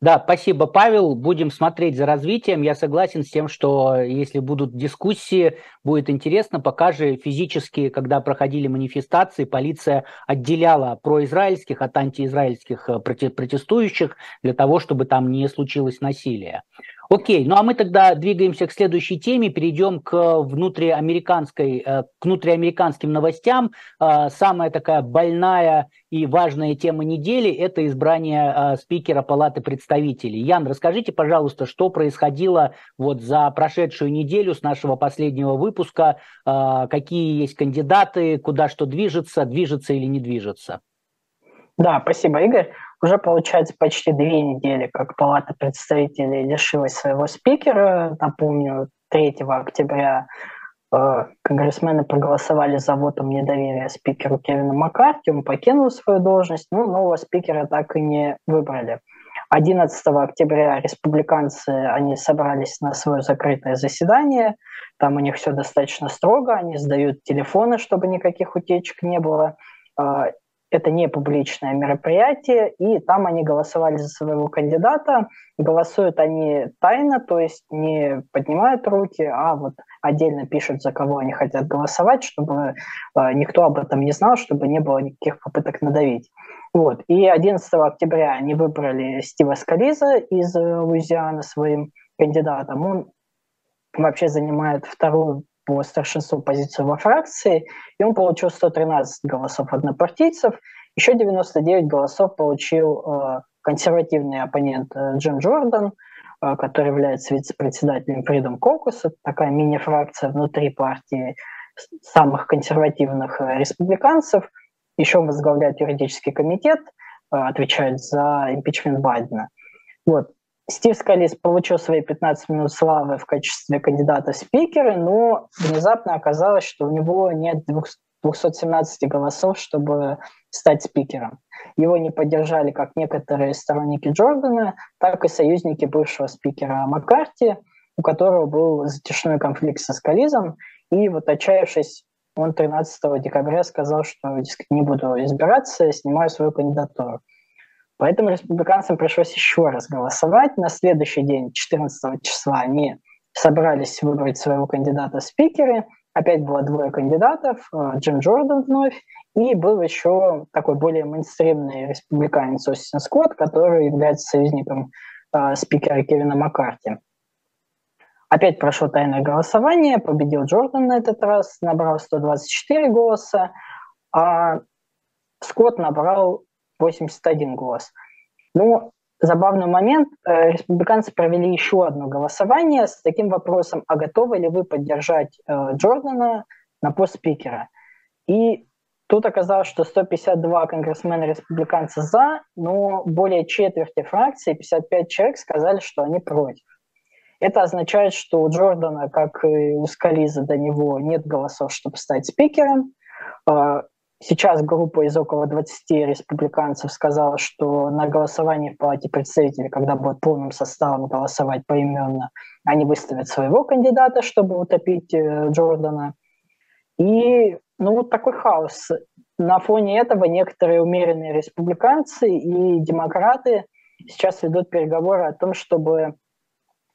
Да, спасибо, Павел. Будем смотреть за развитием. Я согласен с тем, что если будут дискуссии, будет интересно. Пока же физически, когда проходили манифестации, полиция отделяла произраильских от антиизраильских э, протестующих для того, чтобы там не случилось насилие. Окей, ну а мы тогда двигаемся к следующей теме, перейдем к внутриамериканской, э, к внутриамериканским новостям. Э, самая такая больная и важная тема недели – это избрание э, спикера Палаты представителей. Ян, расскажите, пожалуйста, что происходило вот за прошедшую неделю с нашего последнего выпуска, какие есть кандидаты, куда что движется, движется или не движется? Да, спасибо, Игорь. Уже получается почти две недели, как Палата представителей лишилась своего спикера. Напомню, 3 октября э, конгрессмены проголосовали за вотом недоверия спикеру Кевину Маккарти, он покинул свою должность, но нового спикера так и не выбрали. 11 октября республиканцы, они собрались на свое закрытое заседание, там у них все достаточно строго, они сдают телефоны, чтобы никаких утечек не было, э, это не публичное мероприятие, и там они голосовали за своего кандидата. Голосуют они тайно, то есть не поднимают руки, а вот отдельно пишут, за кого они хотят голосовать, чтобы э, никто об этом не знал, чтобы не было никаких попыток надавить. Вот. И 11 октября они выбрали Стива Скализа из Луизианы своим кандидатом. Он вообще занимает вторую по старшинству позицию во фракции, и он получил 113 голосов однопартийцев, еще 99 голосов получил э, консервативный оппонент э, Джим Джордан, э, который является вице-председателем Freedom Caucus, такая мини-фракция внутри партии самых консервативных э, республиканцев, еще возглавляет юридический комитет, отвечает за импичмент Байдена. Вот. Стив Скалис получил свои 15 минут славы в качестве кандидата спикера, но внезапно оказалось, что у него нет 217 голосов, чтобы стать спикером. Его не поддержали как некоторые сторонники Джордана, так и союзники бывшего спикера Маккарти, у которого был затяжной конфликт со Скализом, и вот отчаявшись, он 13 декабря сказал, что не буду избираться, снимаю свою кандидатуру. Поэтому республиканцам пришлось еще раз голосовать. На следующий день, 14 числа, они собрались выбрать своего кандидата в спикеры. Опять было двое кандидатов, э, Джим Джордан вновь, и был еще такой более мейнстримный республиканец Остин Скотт, который является союзником э, спикера Кевина Маккарти. Опять прошло тайное голосование, победил Джордан на этот раз, набрал 124 голоса, а Скотт набрал 81 голос. Ну, забавный момент, э, республиканцы провели еще одно голосование с таким вопросом, а готовы ли вы поддержать э, Джордана на пост спикера? И тут оказалось, что 152 конгрессмена республиканца за, но более четверти фракции, 55 человек, сказали, что они против. Это означает, что у Джордана, как и у Скализа до него, нет голосов, чтобы стать спикером. Сейчас группа из около 20 республиканцев сказала, что на голосовании в Палате представителей, когда будут полным составом голосовать поименно, они выставят своего кандидата, чтобы утопить э, Джордана. И ну, вот такой хаос. На фоне этого некоторые умеренные республиканцы и демократы сейчас ведут переговоры о том, чтобы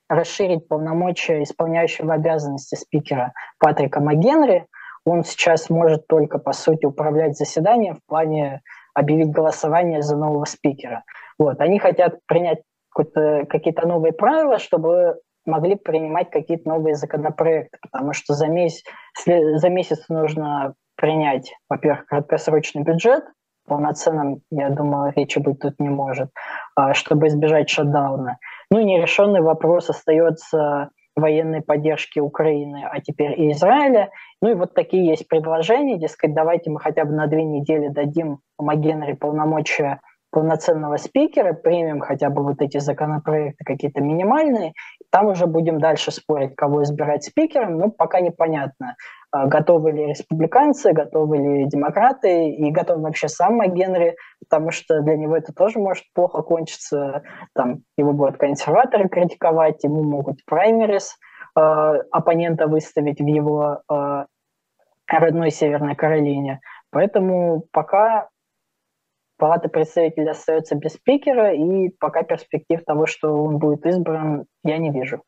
расширить полномочия исполняющего обязанности спикера Патрика МcГенри – он сейчас может только, по сути, управлять заседанием в плане объявить голосование за нового спикера. Вот. Они хотят принять какие-то новые правила, чтобы могли принимать какие-то новые законопроекты, потому что за месяц, за месяц нужно принять, во-первых, краткосрочный бюджет, полноценным, я думаю, речи быть тут не может, а, чтобы избежать шатдауна. Ну и нерешенный вопрос остается военной поддержки Украины, а теперь и Израиля. Ну и вот такие есть предложения, дескать, давайте мы хотя бы на две недели дадим Магенри полномочия полноценного спикера, примем хотя бы вот эти законопроекты какие-то минимальные, там уже будем дальше спорить, кого избирать спикером, но пока непонятно, а, готовы ли республиканцы, готовы ли демократы и готов вообще сам Генри, потому что для него это тоже может плохо кончиться, там его будут консерваторы критиковать, ему могут праймерис э, оппонента выставить в его э, родной Северной Каролине. Поэтому пока Палата представителей остается без спикера, и пока перспектив того, что он будет избран, я не вижу.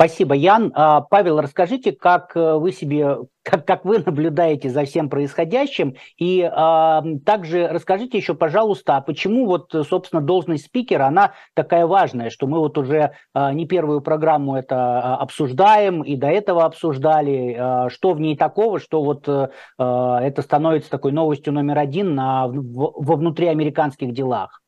Спасибо, Ян. А, Павел, расскажите, как э, вы себе, как, как вы наблюдаете за всем происходящим, и а, также расскажите еще, пожалуйста, а почему вот, собственно, должность спикера, она такая важная, что мы вот уже а, не первую программу это а, обсуждаем, и до этого обсуждали, а, что в ней такого, что вот а, это становится такой новостью номер один на, во внутриамериканских делах.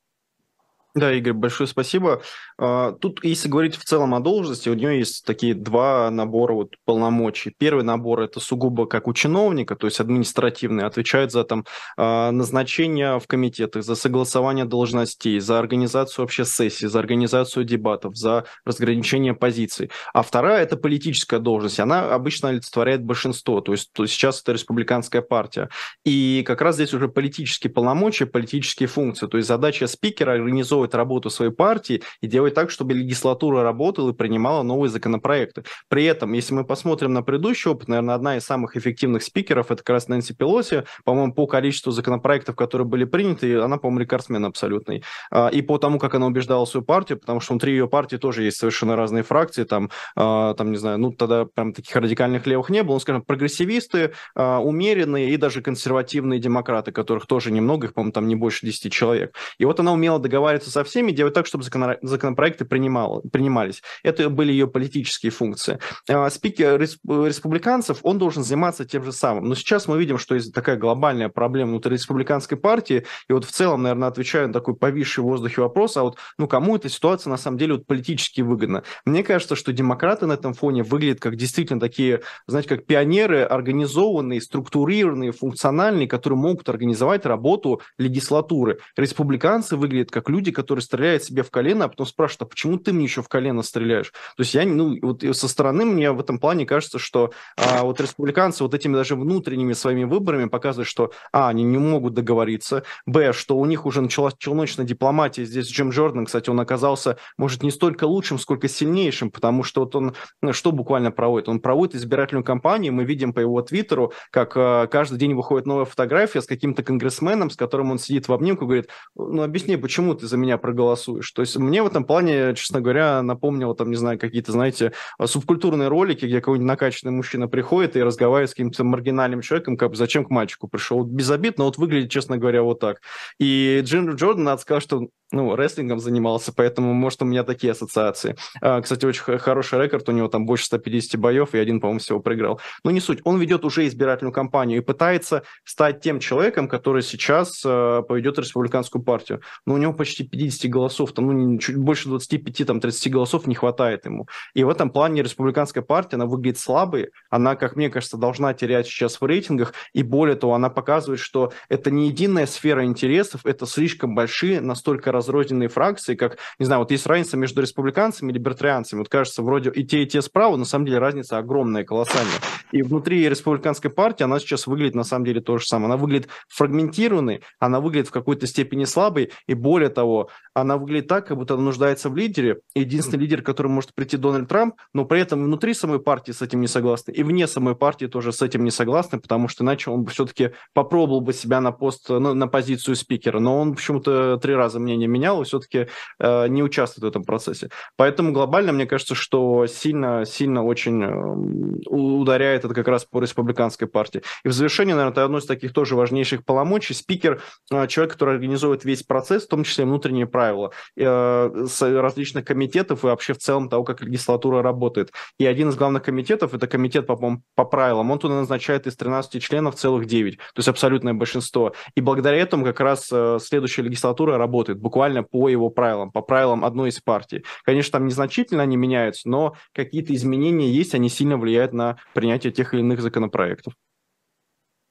Да, Игорь, большое спасибо. А, тут, если говорить в целом о должности, у нее есть такие два набора вот полномочий. Первый набор – это сугубо как у чиновника, то есть административный, отвечает за там а, назначение в комитетах, за согласование должностей, за организацию вообще сессий, за организацию дебатов, за разграничение позиций. А вторая – это политическая должность. Она обычно олицетворяет большинство, то есть то сейчас это республиканская партия. И как раз здесь уже политические полномочия, политические функции. То есть задача спикера – организовать организовывать работу своей партии и делать так, чтобы легислатура работала и принимала новые законопроекты. При этом, если мы посмотрим на предыдущий опыт, наверное, одна из самых эффективных спикеров, это как раз Нэнси Пелоси, по-моему, по количеству законопроектов, которые были приняты, она, по-моему, рекордсмен абсолютный. А, и по тому, как она убеждала свою партию, потому что внутри ее партии тоже есть совершенно разные фракции, там, а, там не знаю, ну, тогда прям таких радикальных левых не было, ну, скажем, прогрессивисты, а, умеренные и даже консервативные демократы, которых тоже немного, их, по-моему, там не больше 10 человек. И вот она умела договариваться со всеми, делать так, чтобы законопроекты принимал, принимались. Это были ее политические функции. А, спикер республиканцев, он должен заниматься тем же самым. Но сейчас мы видим, что есть такая глобальная проблема внутри республиканской партии, и вот в целом, наверное, отвечаю на такой повисший в воздухе вопрос, а вот ну, кому эта ситуация на самом деле вот политически выгодна? Мне кажется, что демократы на этом фоне выглядят как действительно такие, знаете, как пионеры, организованные, структурированные, функциональные, которые могут организовать работу легислатуры. Республиканцы выглядят как люди, который стреляет себе в колено, а потом спрашивает, а почему ты мне еще в колено стреляешь? То есть я, ну, вот со стороны мне в этом плане кажется, что а, вот республиканцы вот этими даже внутренними своими выборами показывают, что, а, они не могут договориться, б, что у них уже началась челночная дипломатия. Здесь Джим Джордан, кстати, он оказался, может, не столько лучшим, сколько сильнейшим, потому что вот он, ну, что буквально проводит? Он проводит избирательную кампанию, мы видим по его твиттеру, как а, каждый день выходит новая фотография с каким-то конгрессменом, с которым он сидит в обнимку, говорит, ну, объясни, почему ты за меня проголосуешь? То есть мне в этом плане, честно говоря, напомнило, там, не знаю, какие-то, знаете, субкультурные ролики, где какой-нибудь накачанный мужчина приходит и разговаривает с каким-то маргинальным человеком, как бы зачем к мальчику пришел. Без обид, но вот выглядит, честно говоря, вот так. И Джим Джордан, надо сказать, что ну, рестлингом занимался, поэтому, может, у меня такие ассоциации. А, кстати, очень хороший рекорд, у него там больше 150 боев, и один, по-моему, всего проиграл. Но не суть. Он ведет уже избирательную кампанию и пытается стать тем человеком, который сейчас э, поведет республиканскую партию. Но у него почти 50 голосов, там, ну, чуть больше 25, там, 30 голосов не хватает ему. И в этом плане республиканская партия, она выглядит слабой, она, как мне кажется, должна терять сейчас в рейтингах, и более того, она показывает, что это не единая сфера интересов, это слишком большие, настолько разрозненные фракции, как, не знаю, вот есть разница между республиканцами и либертарианцами. Вот кажется, вроде и те, и те справа, на самом деле разница огромная, колоссальная. И внутри республиканской партии она сейчас выглядит на самом деле то же самое. Она выглядит фрагментированной, она выглядит в какой-то степени слабой, и более того, она выглядит так, как будто она нуждается в лидере. Единственный лидер, который может прийти Дональд Трамп, но при этом внутри самой партии с этим не согласны, и вне самой партии тоже с этим не согласны, потому что иначе он бы все-таки попробовал бы себя на пост, на, на позицию спикера. Но он почему-то три раза мнение менял и все-таки э, не участвует в этом процессе. Поэтому глобально, мне кажется, что сильно, сильно очень э, ударяет это как раз по республиканской партии. И в завершение, наверное, это одно из таких тоже важнейших полномочий. Спикер, э, человек, который организует весь процесс, в том числе внутренние правила э, различных комитетов и вообще в целом того, как легислатура работает. И один из главных комитетов, это комитет по, по правилам, он туда назначает из 13 членов целых 9, то есть абсолютное большинство. И благодаря этому как раз э, следующая легислатура работает буквально по его правилам, по правилам одной из партий. Конечно, там незначительно они меняются, но какие-то изменения есть, они сильно влияют на принятие тех или иных законопроектов.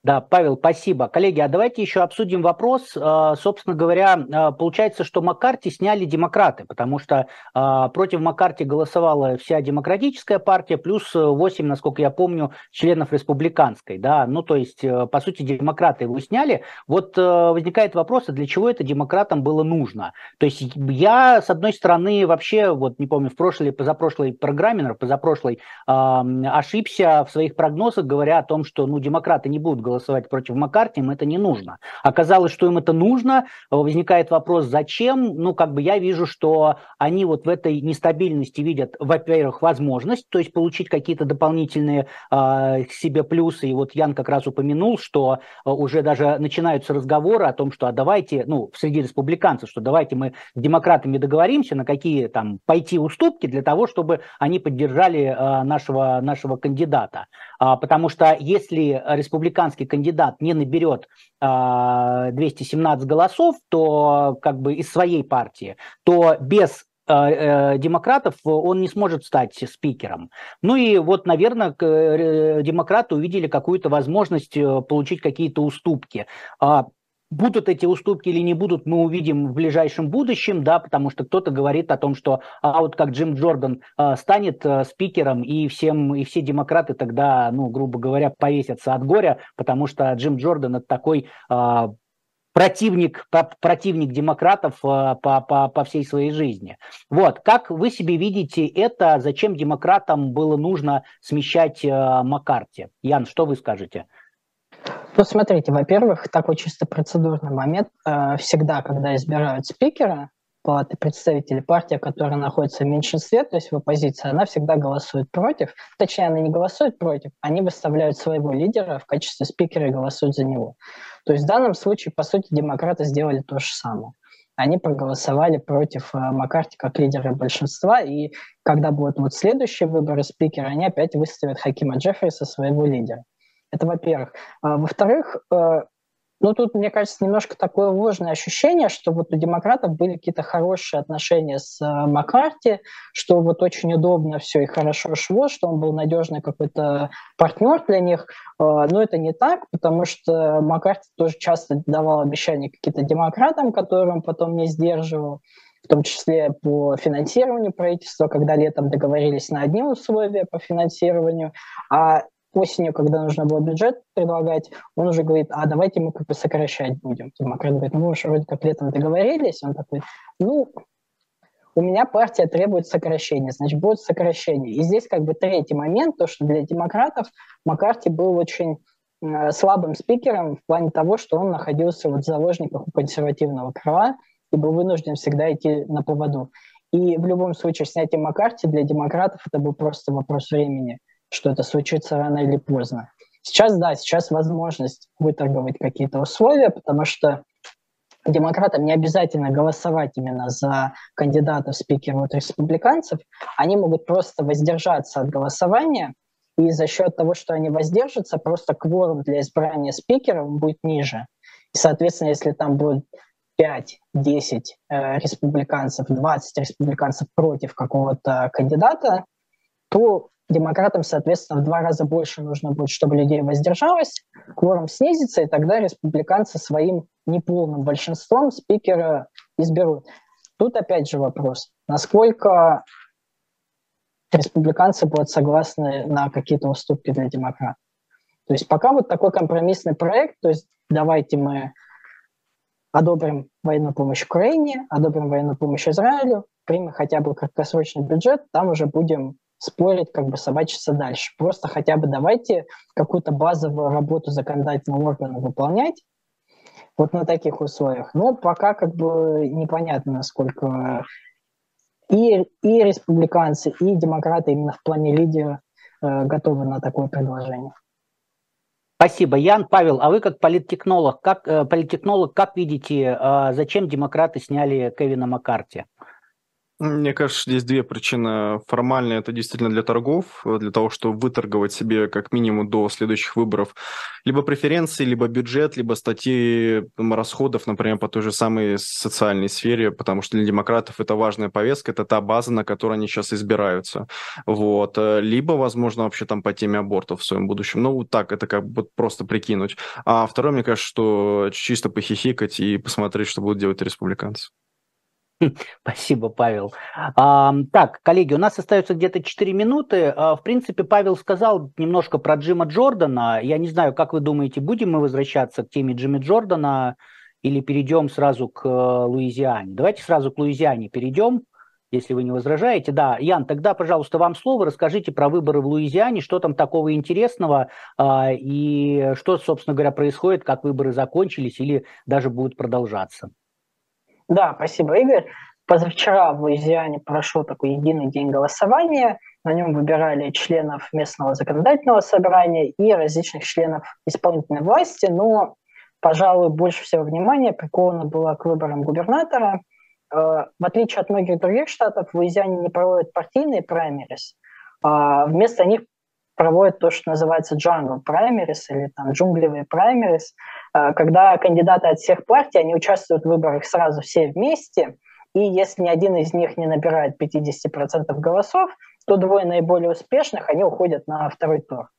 Да, Павел, спасибо. Коллеги, а давайте еще обсудим вопрос. А, собственно говоря, а, получается, что Маккарти сняли демократы, потому что а, против Маккарти голосовала вся демократическая партия, плюс 8, насколько я помню, членов республиканской. Да? Ну, то есть, э, по сути, демократы его сняли. Вот э, возникает вопрос, а для чего это демократам было нужно? То есть я, с одной стороны, вообще, вот не помню, в прошлой или позапрошлой программе, позапрошлой, ошибся в своих прогнозах, говоря о том, что ну, демократы не будут голосовать против Маккарти, им это не нужно. Оказалось, что им это нужно, возникает вопрос, зачем? Ну, как бы я вижу, что они вот в этой нестабильности видят, во-первых, возможность, то есть получить какие-то дополнительные э, себе плюсы. И вот Ян как раз упомянул, что э, уже даже начинаются разговоры о том, что а давайте, ну, среди республиканцев, что давайте мы с демократами договоримся, на какие там пойти уступки для того, чтобы они поддержали э, нашего, нашего кандидата. А, потому что если республиканский республиканский кандидат не наберет 217 а, голосов, то как бы из своей партии, то без а, э, демократов он не сможет стать спикером. Ну и вот, наверное, э, демократы увидели какую-то возможность э, получить какие-то уступки. Будут эти уступки или не будут, мы увидим в ближайшем будущем, да, потому что кто-то говорит о том, что а вот как Джим Джордан э, станет э, спикером, и, всем, и все демократы тогда, ну, грубо говоря, повесятся от горя, потому что Джим Джордан это такой э, противник, противник демократов по, по, по всей своей жизни. Вот, как вы себе видите это, зачем демократам было нужно смещать Маккарти? Ян, что вы скажете? Ну, смотрите, во-первых, такой чисто процедурный момент. Э, всегда, когда избирают спикера, палаты представителей, партия, которая находится в меньшинстве, то есть в оппозиции, она всегда голосует против. Точнее, она не голосует против, они выставляют своего лидера в качестве спикера и голосуют за него. То есть в данном случае, по сути, демократы сделали то же самое. Они проголосовали против э, Маккарти как лидера большинства, и когда будут вот следующие выборы спикера, они опять выставят Хакима Джеффриса своего лидера. Это во-первых. А, во-вторых, э, Ну, тут, мне кажется, немножко такое ложное ощущение, что вот у демократов были какие-то хорошие отношения с э, Маккарти, что вот очень удобно все и хорошо шло, что он был надежный какой-то партнер для них. Э, но это не так, потому что Маккарти тоже часто давал обещания какие-то демократам, которые он потом не сдерживал в том числе по финансированию правительства, когда летом договорились на одни условия по финансированию, а осенью, когда нужно было бюджет предлагать, он уже говорит, а давайте мы как бы сокращать будем. Демократ говорит, ну мы уже вроде как летом договорились. Он такой, ну, у меня партия требует сокращения, значит, будет сокращение. И здесь как бы третий момент, то, что для демократов Маккарти был очень э, слабым спикером в плане того, что он находился вот в заложниках у консервативного крыла и был вынужден всегда идти на поводу. И в любом случае снятие Маккарти для демократов это был просто вопрос времени что это случится рано или поздно. Сейчас, да, сейчас возможность выторговать какие-то условия, потому что демократам не обязательно голосовать именно за кандидатов спикеров от республиканцев, они могут просто воздержаться от голосования, и за счет того, что они воздержатся, просто кворум для избрания спикеров будет ниже. И, соответственно, если там будет 5, 10 э, республиканцев, 20 республиканцев против какого-то кандидата, то демократам, соответственно, в два раза больше нужно будет, чтобы людей воздержалось, кворум снизится, и тогда республиканцы своим неполным большинством спикера изберут. Тут опять же вопрос, насколько республиканцы будут согласны на какие-то уступки для демократов. То есть пока вот такой компромиссный проект, то есть давайте мы одобрим военную помощь Украине, одобрим военную помощь Израилю, примем хотя бы краткосрочный бюджет, там уже будем спорить, как бы собачиться дальше. Просто хотя бы давайте какую-то базовую работу законодательного органа выполнять вот на таких условиях. Но пока как бы непонятно, насколько и, и республиканцы, и демократы именно в плане лидера э, готовы на такое предложение. Спасибо, Ян. Павел, а вы как политтехнолог, как, э, политтехнолог, как видите, э, зачем демократы сняли Кевина Маккарти? Мне кажется, здесь две причины. Формально это действительно для торгов, для того, чтобы выторговать себе как минимум до следующих выборов либо преференции, либо бюджет, либо статьи расходов, например, по той же самой социальной сфере, потому что для демократов это важная повестка, это та база, на которой они сейчас избираются. Вот. Либо, возможно, вообще там по теме абортов в своем будущем. Ну, вот так, это как бы просто прикинуть. А второе, мне кажется, что чисто похихикать и посмотреть, что будут делать республиканцы. Спасибо, Павел. А, так, коллеги, у нас остается где-то 4 минуты. А, в принципе, Павел сказал немножко про Джима Джордана. Я не знаю, как вы думаете, будем мы возвращаться к теме Джима Джордана или перейдем сразу к э, Луизиане? Давайте сразу к Луизиане перейдем, если вы не возражаете. Да, Ян, тогда, пожалуйста, вам слово. Расскажите про выборы в Луизиане, что там такого интересного а, и что, собственно говоря, происходит, как выборы закончились или даже будут продолжаться. Да, спасибо, Игорь. Позавчера в Луизиане прошел такой единый день голосования. На нем выбирали членов местного законодательного собрания и различных членов исполнительной власти. Но, пожалуй, больше всего внимания приковано было к выборам губернатора. Э, в отличие от многих других штатов, в Луизиане не проводят партийные праймерис. А вместо них проводят то, что называется jungle primaries или там джунглевые э, когда кандидаты от всех партий, они участвуют в выборах сразу все вместе, и если ни один из них не набирает 50% голосов, то двое наиболее успешных, они уходят на второй тур.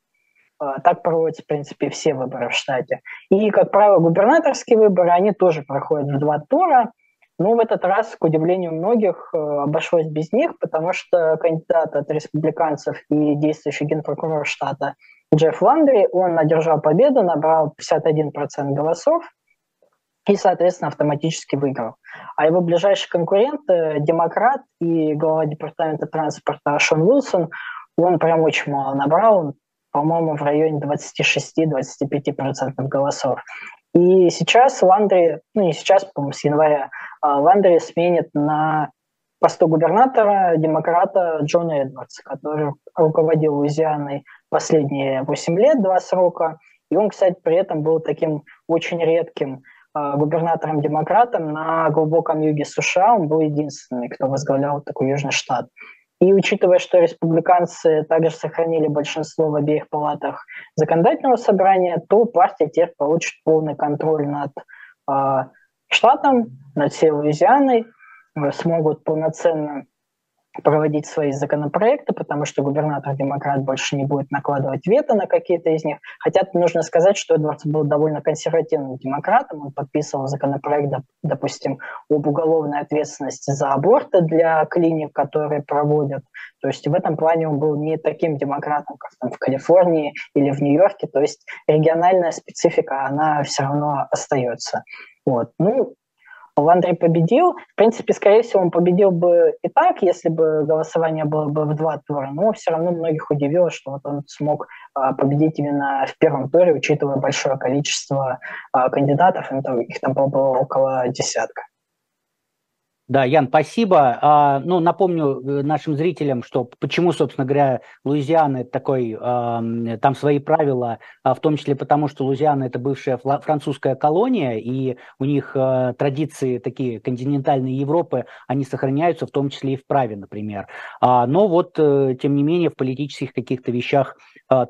Э, так проводятся, в принципе, все выборы в штате. И, как правило, губернаторские выборы, они тоже проходят в два тура. Но в этот раз, к удивлению многих, э, обошлось без них, потому что кандидат от республиканцев и действующий генпрокурор штата Джефф Ландри, он одержал победу, набрал 51% голосов и, соответственно, автоматически выиграл. А его ближайший конкурент, э, демократ и глава департамента транспорта Шон Уилсон, он прям очень мало набрал, по-моему, в районе 26-25% голосов. И сейчас Ландри, ну не сейчас, по-моему, с января, а, Ландри сменит на посту губернатора демократа Джона Эдвардса, который руководил Луизианой последние 8 лет, два срока. И он, кстати, при этом был таким очень редким а, губернатором-демократом на глубоком юге США. Он был единственный, кто возглавлял такой южный штат. И учитывая, что республиканцы также сохранили большинство в обеих палатах законодательного собрания, то партия теперь получит полный контроль над э, штатом, над всей Луизианой, смогут полноценно проводить свои законопроекты, потому что губернатор-демократ больше не будет накладывать вето на какие-то из них. Хотя нужно сказать, что Эдвардс был довольно консервативным демократом. Он подписывал законопроект, допустим, об уголовной ответственности за аборты для клиник, которые проводят. То есть в этом плане он был не таким демократом, как там в Калифорнии или в Нью-Йорке. То есть региональная специфика, она все равно остается. Вот. Ну, Ландрей победил. В принципе, скорее всего, он победил бы и так, если бы голосование было бы в два тура, но все равно многих удивило, что вот он смог а, победить именно в первом туре, учитывая большое количество а, кандидатов, их там было около десятка. Да, Ян, спасибо. А, ну, напомню э, нашим зрителям, что почему, собственно говоря, Луизиана это такой, там свои правила, а, в том числе потому, что Луизиана это бывшая французская колония, и у них а, традиции такие континентальной Европы, они сохраняются, в том числе и в праве, например. А, но вот, а, тем не менее, в политических каких-то вещах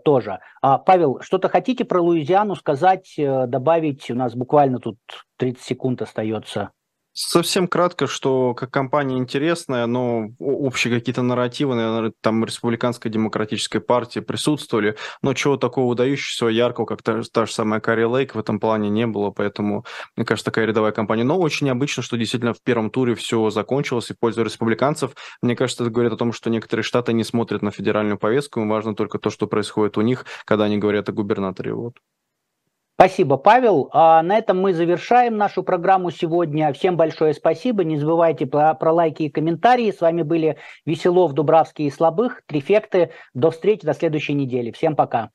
тоже. Павел, что-то хотите про Луизиану сказать, э, добавить? У нас буквально тут 30 секунд остается. Совсем кратко, что как компания интересная, но общие какие-то нарративы, наверное, там республиканской демократической партии присутствовали, но чего такого выдающегося, яркого, как та, та же самая Карри Лейк в этом плане не было, поэтому, мне кажется, такая рядовая компания. Но очень необычно, что действительно в первом туре все закончилось и пользу республиканцев. Мне кажется, это говорит о том, что некоторые штаты не смотрят на федеральную повестку, им важно только то, что происходит у них, когда они говорят о губернаторе. Вот. Спасибо, Павел. А на этом мы завершаем нашу программу сегодня. Всем большое спасибо. Не забывайте про, про лайки и комментарии. С вами были Веселов, Дубравский и Слабых, Трифекты. До встречи, до следующей недели. Всем пока.